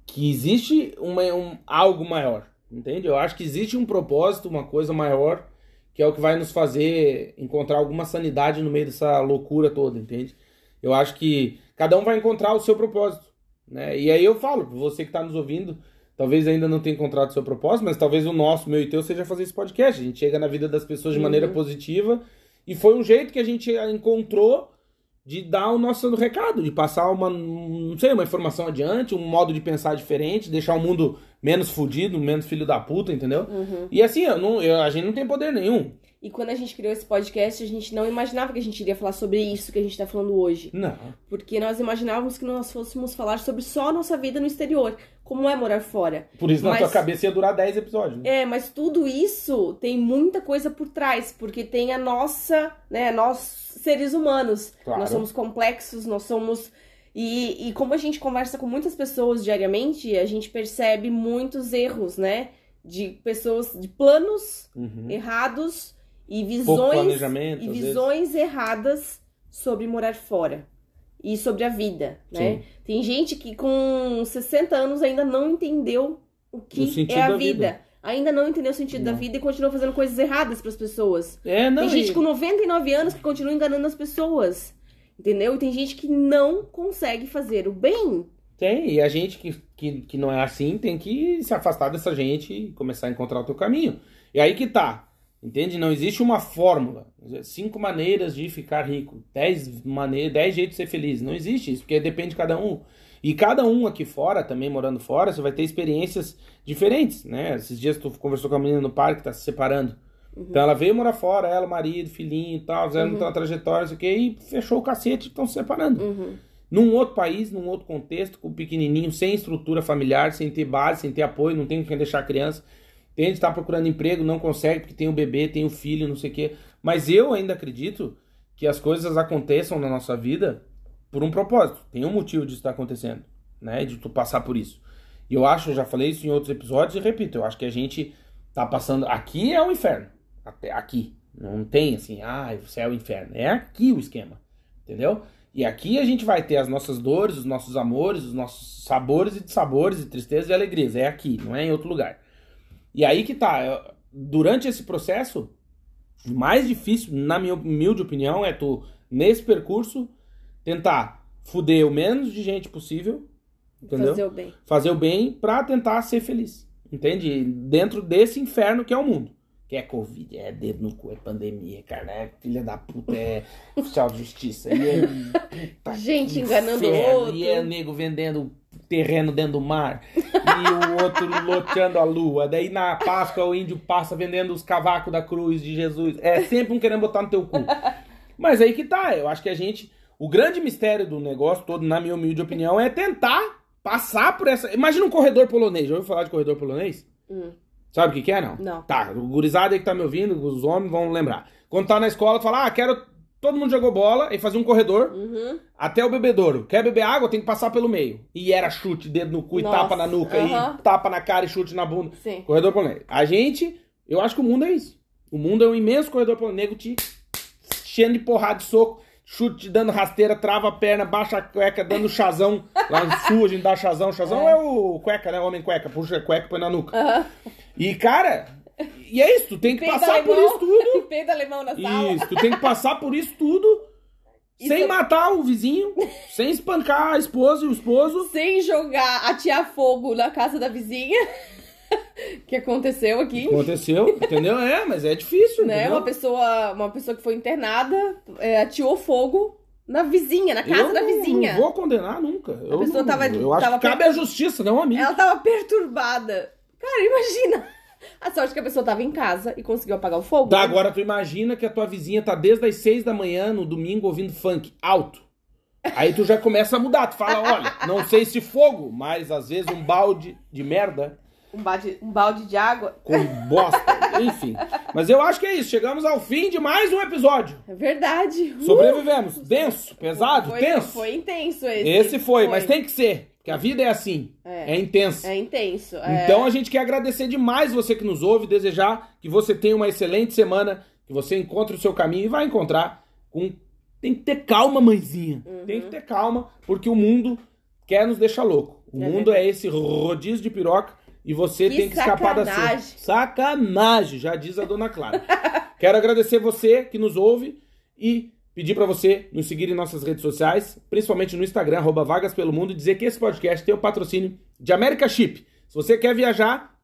que existe uma, um, algo maior. Entende? Eu acho que existe um propósito, uma coisa maior, que é o que vai nos fazer encontrar alguma sanidade no meio dessa loucura toda, entende? Eu acho que cada um vai encontrar o seu propósito. Né? E aí eu falo, você que está nos ouvindo, talvez ainda não tenha encontrado o seu propósito, mas talvez o nosso, meu e teu, seja fazer esse podcast. A gente chega na vida das pessoas de maneira positiva e foi um jeito que a gente encontrou de dar o nosso recado, de passar uma, não sei, uma informação adiante, um modo de pensar diferente, deixar o mundo menos fudido, menos filho da puta, entendeu? uhum. E assim, eu não, eu- a gente não tem poder nenhum. E quando a gente criou esse podcast, a gente não imaginava que a gente iria falar sobre isso que a gente tá falando hoje. Não. Porque nós imaginávamos que nós fôssemos falar sobre só a nossa vida no exterior, como é morar fora. Por isso na Mas- tua cabeça ia durar 10 episódios. Né? É, mas tudo isso tem muita coisa por trás, porque tem a nossa, né, nós seres humanos. Claro. Nós somos complexos, nós somos e, e como a gente conversa com muitas pessoas diariamente, a gente percebe muitos erros, né, de pessoas de planos Uhum. errados e visões e vezes. visões erradas sobre morar fora e sobre a vida, né? Sim. Tem gente que com 60 anos ainda não entendeu o que é a da vida. vida. Ainda não entendeu o sentido da Não. vida e continua fazendo coisas erradas para as pessoas. É, não. tem gente e- com 99 anos que continua enganando as pessoas. Entendeu? E tem gente que não consegue fazer o bem. Tem, e a gente que, que, que não é assim tem que se afastar dessa gente e começar a encontrar o teu caminho. E aí que tá. Entende? Não existe uma fórmula. Cinco maneiras de ficar rico. Dez, maneiras, dez jeitos de ser feliz. Não existe isso, porque depende de cada um. E cada um aqui fora, também morando fora, você vai ter experiências diferentes, né? Esses dias tu conversou com a menina no parque, tá se separando. Então ela veio morar fora, ela, o marido, filhinho e tal, fizeram Uhum. uma trajetória, isso aqui, e fechou o cacete e estão se separando Uhum. num outro país, num outro contexto, com pequenininho, sem estrutura familiar, sem ter base, sem ter apoio, não tem com quem deixar a criança. Tem gente que tá procurando emprego, não consegue porque tem o bebê, tem o filho, não sei o quê. Mas eu ainda acredito que as coisas aconteçam na nossa vida por um propósito. Tem um motivo disso estar acontecendo, né? De tu passar por isso. E eu acho, eu já falei isso em outros episódios e repito, eu acho que a gente tá passando. Aqui é o inferno. Até aqui. Não tem assim, ah, o céu é o inferno. É aqui o esquema. Entendeu? E aqui a gente vai ter as nossas dores, os nossos amores, os nossos sabores e dissabores, e tristezas e alegrias. É aqui, não é em outro lugar. E aí que tá. Durante esse processo, o mais difícil, na minha humilde opinião, é tu, nesse percurso, tentar fuder o menos de gente possível, entendeu? Fazer o bem. fazer o bem pra tentar ser feliz. Entende? Dentro desse inferno que é o mundo. Que é Covid, é dedo no cu, é pandemia, cara, é filha da puta, é oficial de justiça. E é, Gente enganando o outro. E é nego vendendo terreno dentro do mar. E o outro loteando a lua. Daí na Páscoa o índio passa vendendo os cavacos da cruz de Jesus. É sempre um querendo botar no teu cu. Mas aí que tá, eu acho que a gente. O grande mistério do negócio todo, na minha humilde opinião, é tentar passar por essa. Imagina um corredor polonês. Já ouviu falar de corredor polonês? Hum. Sabe o que, que é, não? Não. Tá, o gurizada aí que tá me ouvindo, os homens vão lembrar. Quando tá na escola, tu fala, ah, quero. Todo mundo jogou bola e fazia um corredor Uhum. até o bebedouro. Quer beber água, tem que passar pelo meio. E era chute, dedo no cu, e Nossa, tapa na nuca, aham. e tapa na cara e chute na bunda. Sim. Corredor polonês. A gente, eu acho que o mundo é isso. O mundo é um imenso corredor. Nego te cheio de porrada de soco, chute dando rasteira, trava a perna, baixa a cueca, dando chazão. Lá no sul a gente dá chazão. Chazão é, o cueca, né? Homem cueca. Puxa a cueca e põe na nuca. Aham. E, cara, e é isso. Tu tem que Peido passar por alemão. isso tudo. Peido alemão na sala. Isso, tu tem que passar por isso tudo. Isso sem é- matar o vizinho, sem espancar a esposa e o esposo. Sem jogar, atear fogo na casa da vizinha. que aconteceu aqui. Aconteceu, entendeu? É, mas é difícil, Né? entendeu? Uma pessoa, uma pessoa que foi internada é, ateou fogo na vizinha, na casa eu da não- vizinha. Não vou condenar nunca. Eu pessoa não- tava- Eu acho tava que cabe à justiça, não a mim. Ela tava perturbada. Cara, imagina. A sorte que a pessoa tava em casa e conseguiu apagar o fogo. Tá, agora tu imagina que a tua vizinha tá desde as seis da manhã no domingo ouvindo funk alto. Aí tu já começa a mudar, tu fala, olha, não sei se fogo, mas às vezes um balde de merda Um balde, um balde de água. com bosta, enfim. Mas eu acho que é isso, chegamos ao fim de mais um episódio. É verdade. Uh, Sobrevivemos. Denso, pesado, foi, tenso. Foi intenso esse. Esse foi, mas tem que ser, porque a vida é assim, É. é, intensa. É intenso. é. Então a gente quer agradecer demais você que nos ouve, desejar que você tenha uma excelente semana, que você encontre o seu caminho e vai encontrar com. Tem que ter calma, mãezinha. Uhum. Tem que ter calma, porque o mundo quer nos deixar louco. O É mundo verdade. é esse rodízio de piroca e você Que tem que escapar da sacanagem. cena. Sacanagem, já diz a dona Clara. Quero agradecer você que nos ouve e pedir pra você nos seguir em nossas redes sociais, principalmente no Instagram, arroba Vagas Pelo Mundo, e dizer que esse podcast tem o patrocínio de America Chip. Se você quer viajar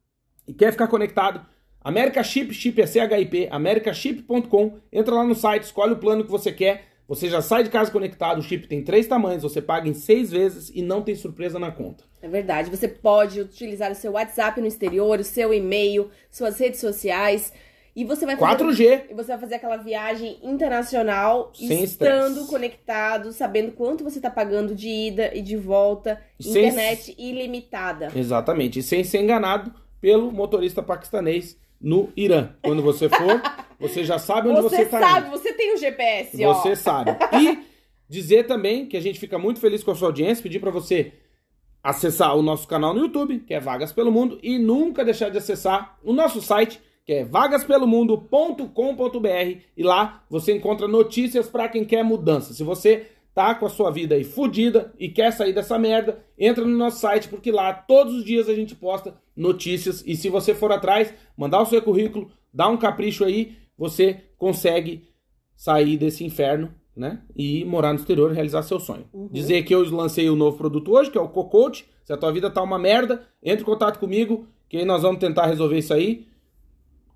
e quer ficar conectado, America Chip, chip é CHIP, americaship.com, entra lá no site, escolhe o plano que você quer, você já sai de casa conectado, o chip tem três tamanhos, você paga em seis vezes e não tem surpresa na conta. É verdade. Você pode utilizar o seu WhatsApp no exterior, o seu e-mail, suas redes sociais. E você vai fazer 4G. e você vai fazer aquela viagem internacional Sem estando estresse. conectado, sabendo quanto você tá pagando de ida e de volta, Sem- internet ilimitada. Exatamente. E sem ser enganado pelo motorista paquistanês no Irã. Quando você for, você já sabe onde você, Você está sabe, indo. você tem o GPS, ó. Você sabe. E dizer também que a gente fica muito feliz com a sua audiência, pedir para você acessar o nosso canal no YouTube, que é Vagas pelo Mundo, e nunca deixar de acessar o nosso site, que é vagaspelomundo.com.br, e lá você encontra notícias para quem quer mudança. Se você tá com a sua vida aí fodida e quer sair dessa merda, entra no nosso site, porque lá todos os dias a gente posta notícias, e se você for atrás, mandar o seu currículo, dar um capricho aí, você consegue sair desse inferno, né? E morar no exterior e realizar seu sonho. Dizer que eu lancei o novo produto hoje, que é o Cocote. Se a tua vida tá uma merda, entre em contato comigo, que aí nós vamos tentar resolver isso aí.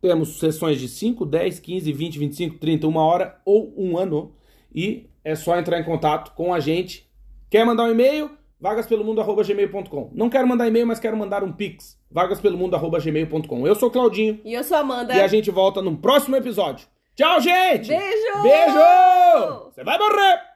Temos sessões de 5, 10, 15, 20, 25, 30, uma hora ou um ano. E é só entrar em contato com a gente. Quer mandar um e-mail? vagaspelomundo.gmail.com Não quero mandar e-mail, mas quero mandar um pix. vagaspelomundo.gmail.com Eu sou o Claudinho E eu sou a Amanda. e a gente volta no próximo episódio. Tchau, gente! Beijo! Beijo! Você vai morrer!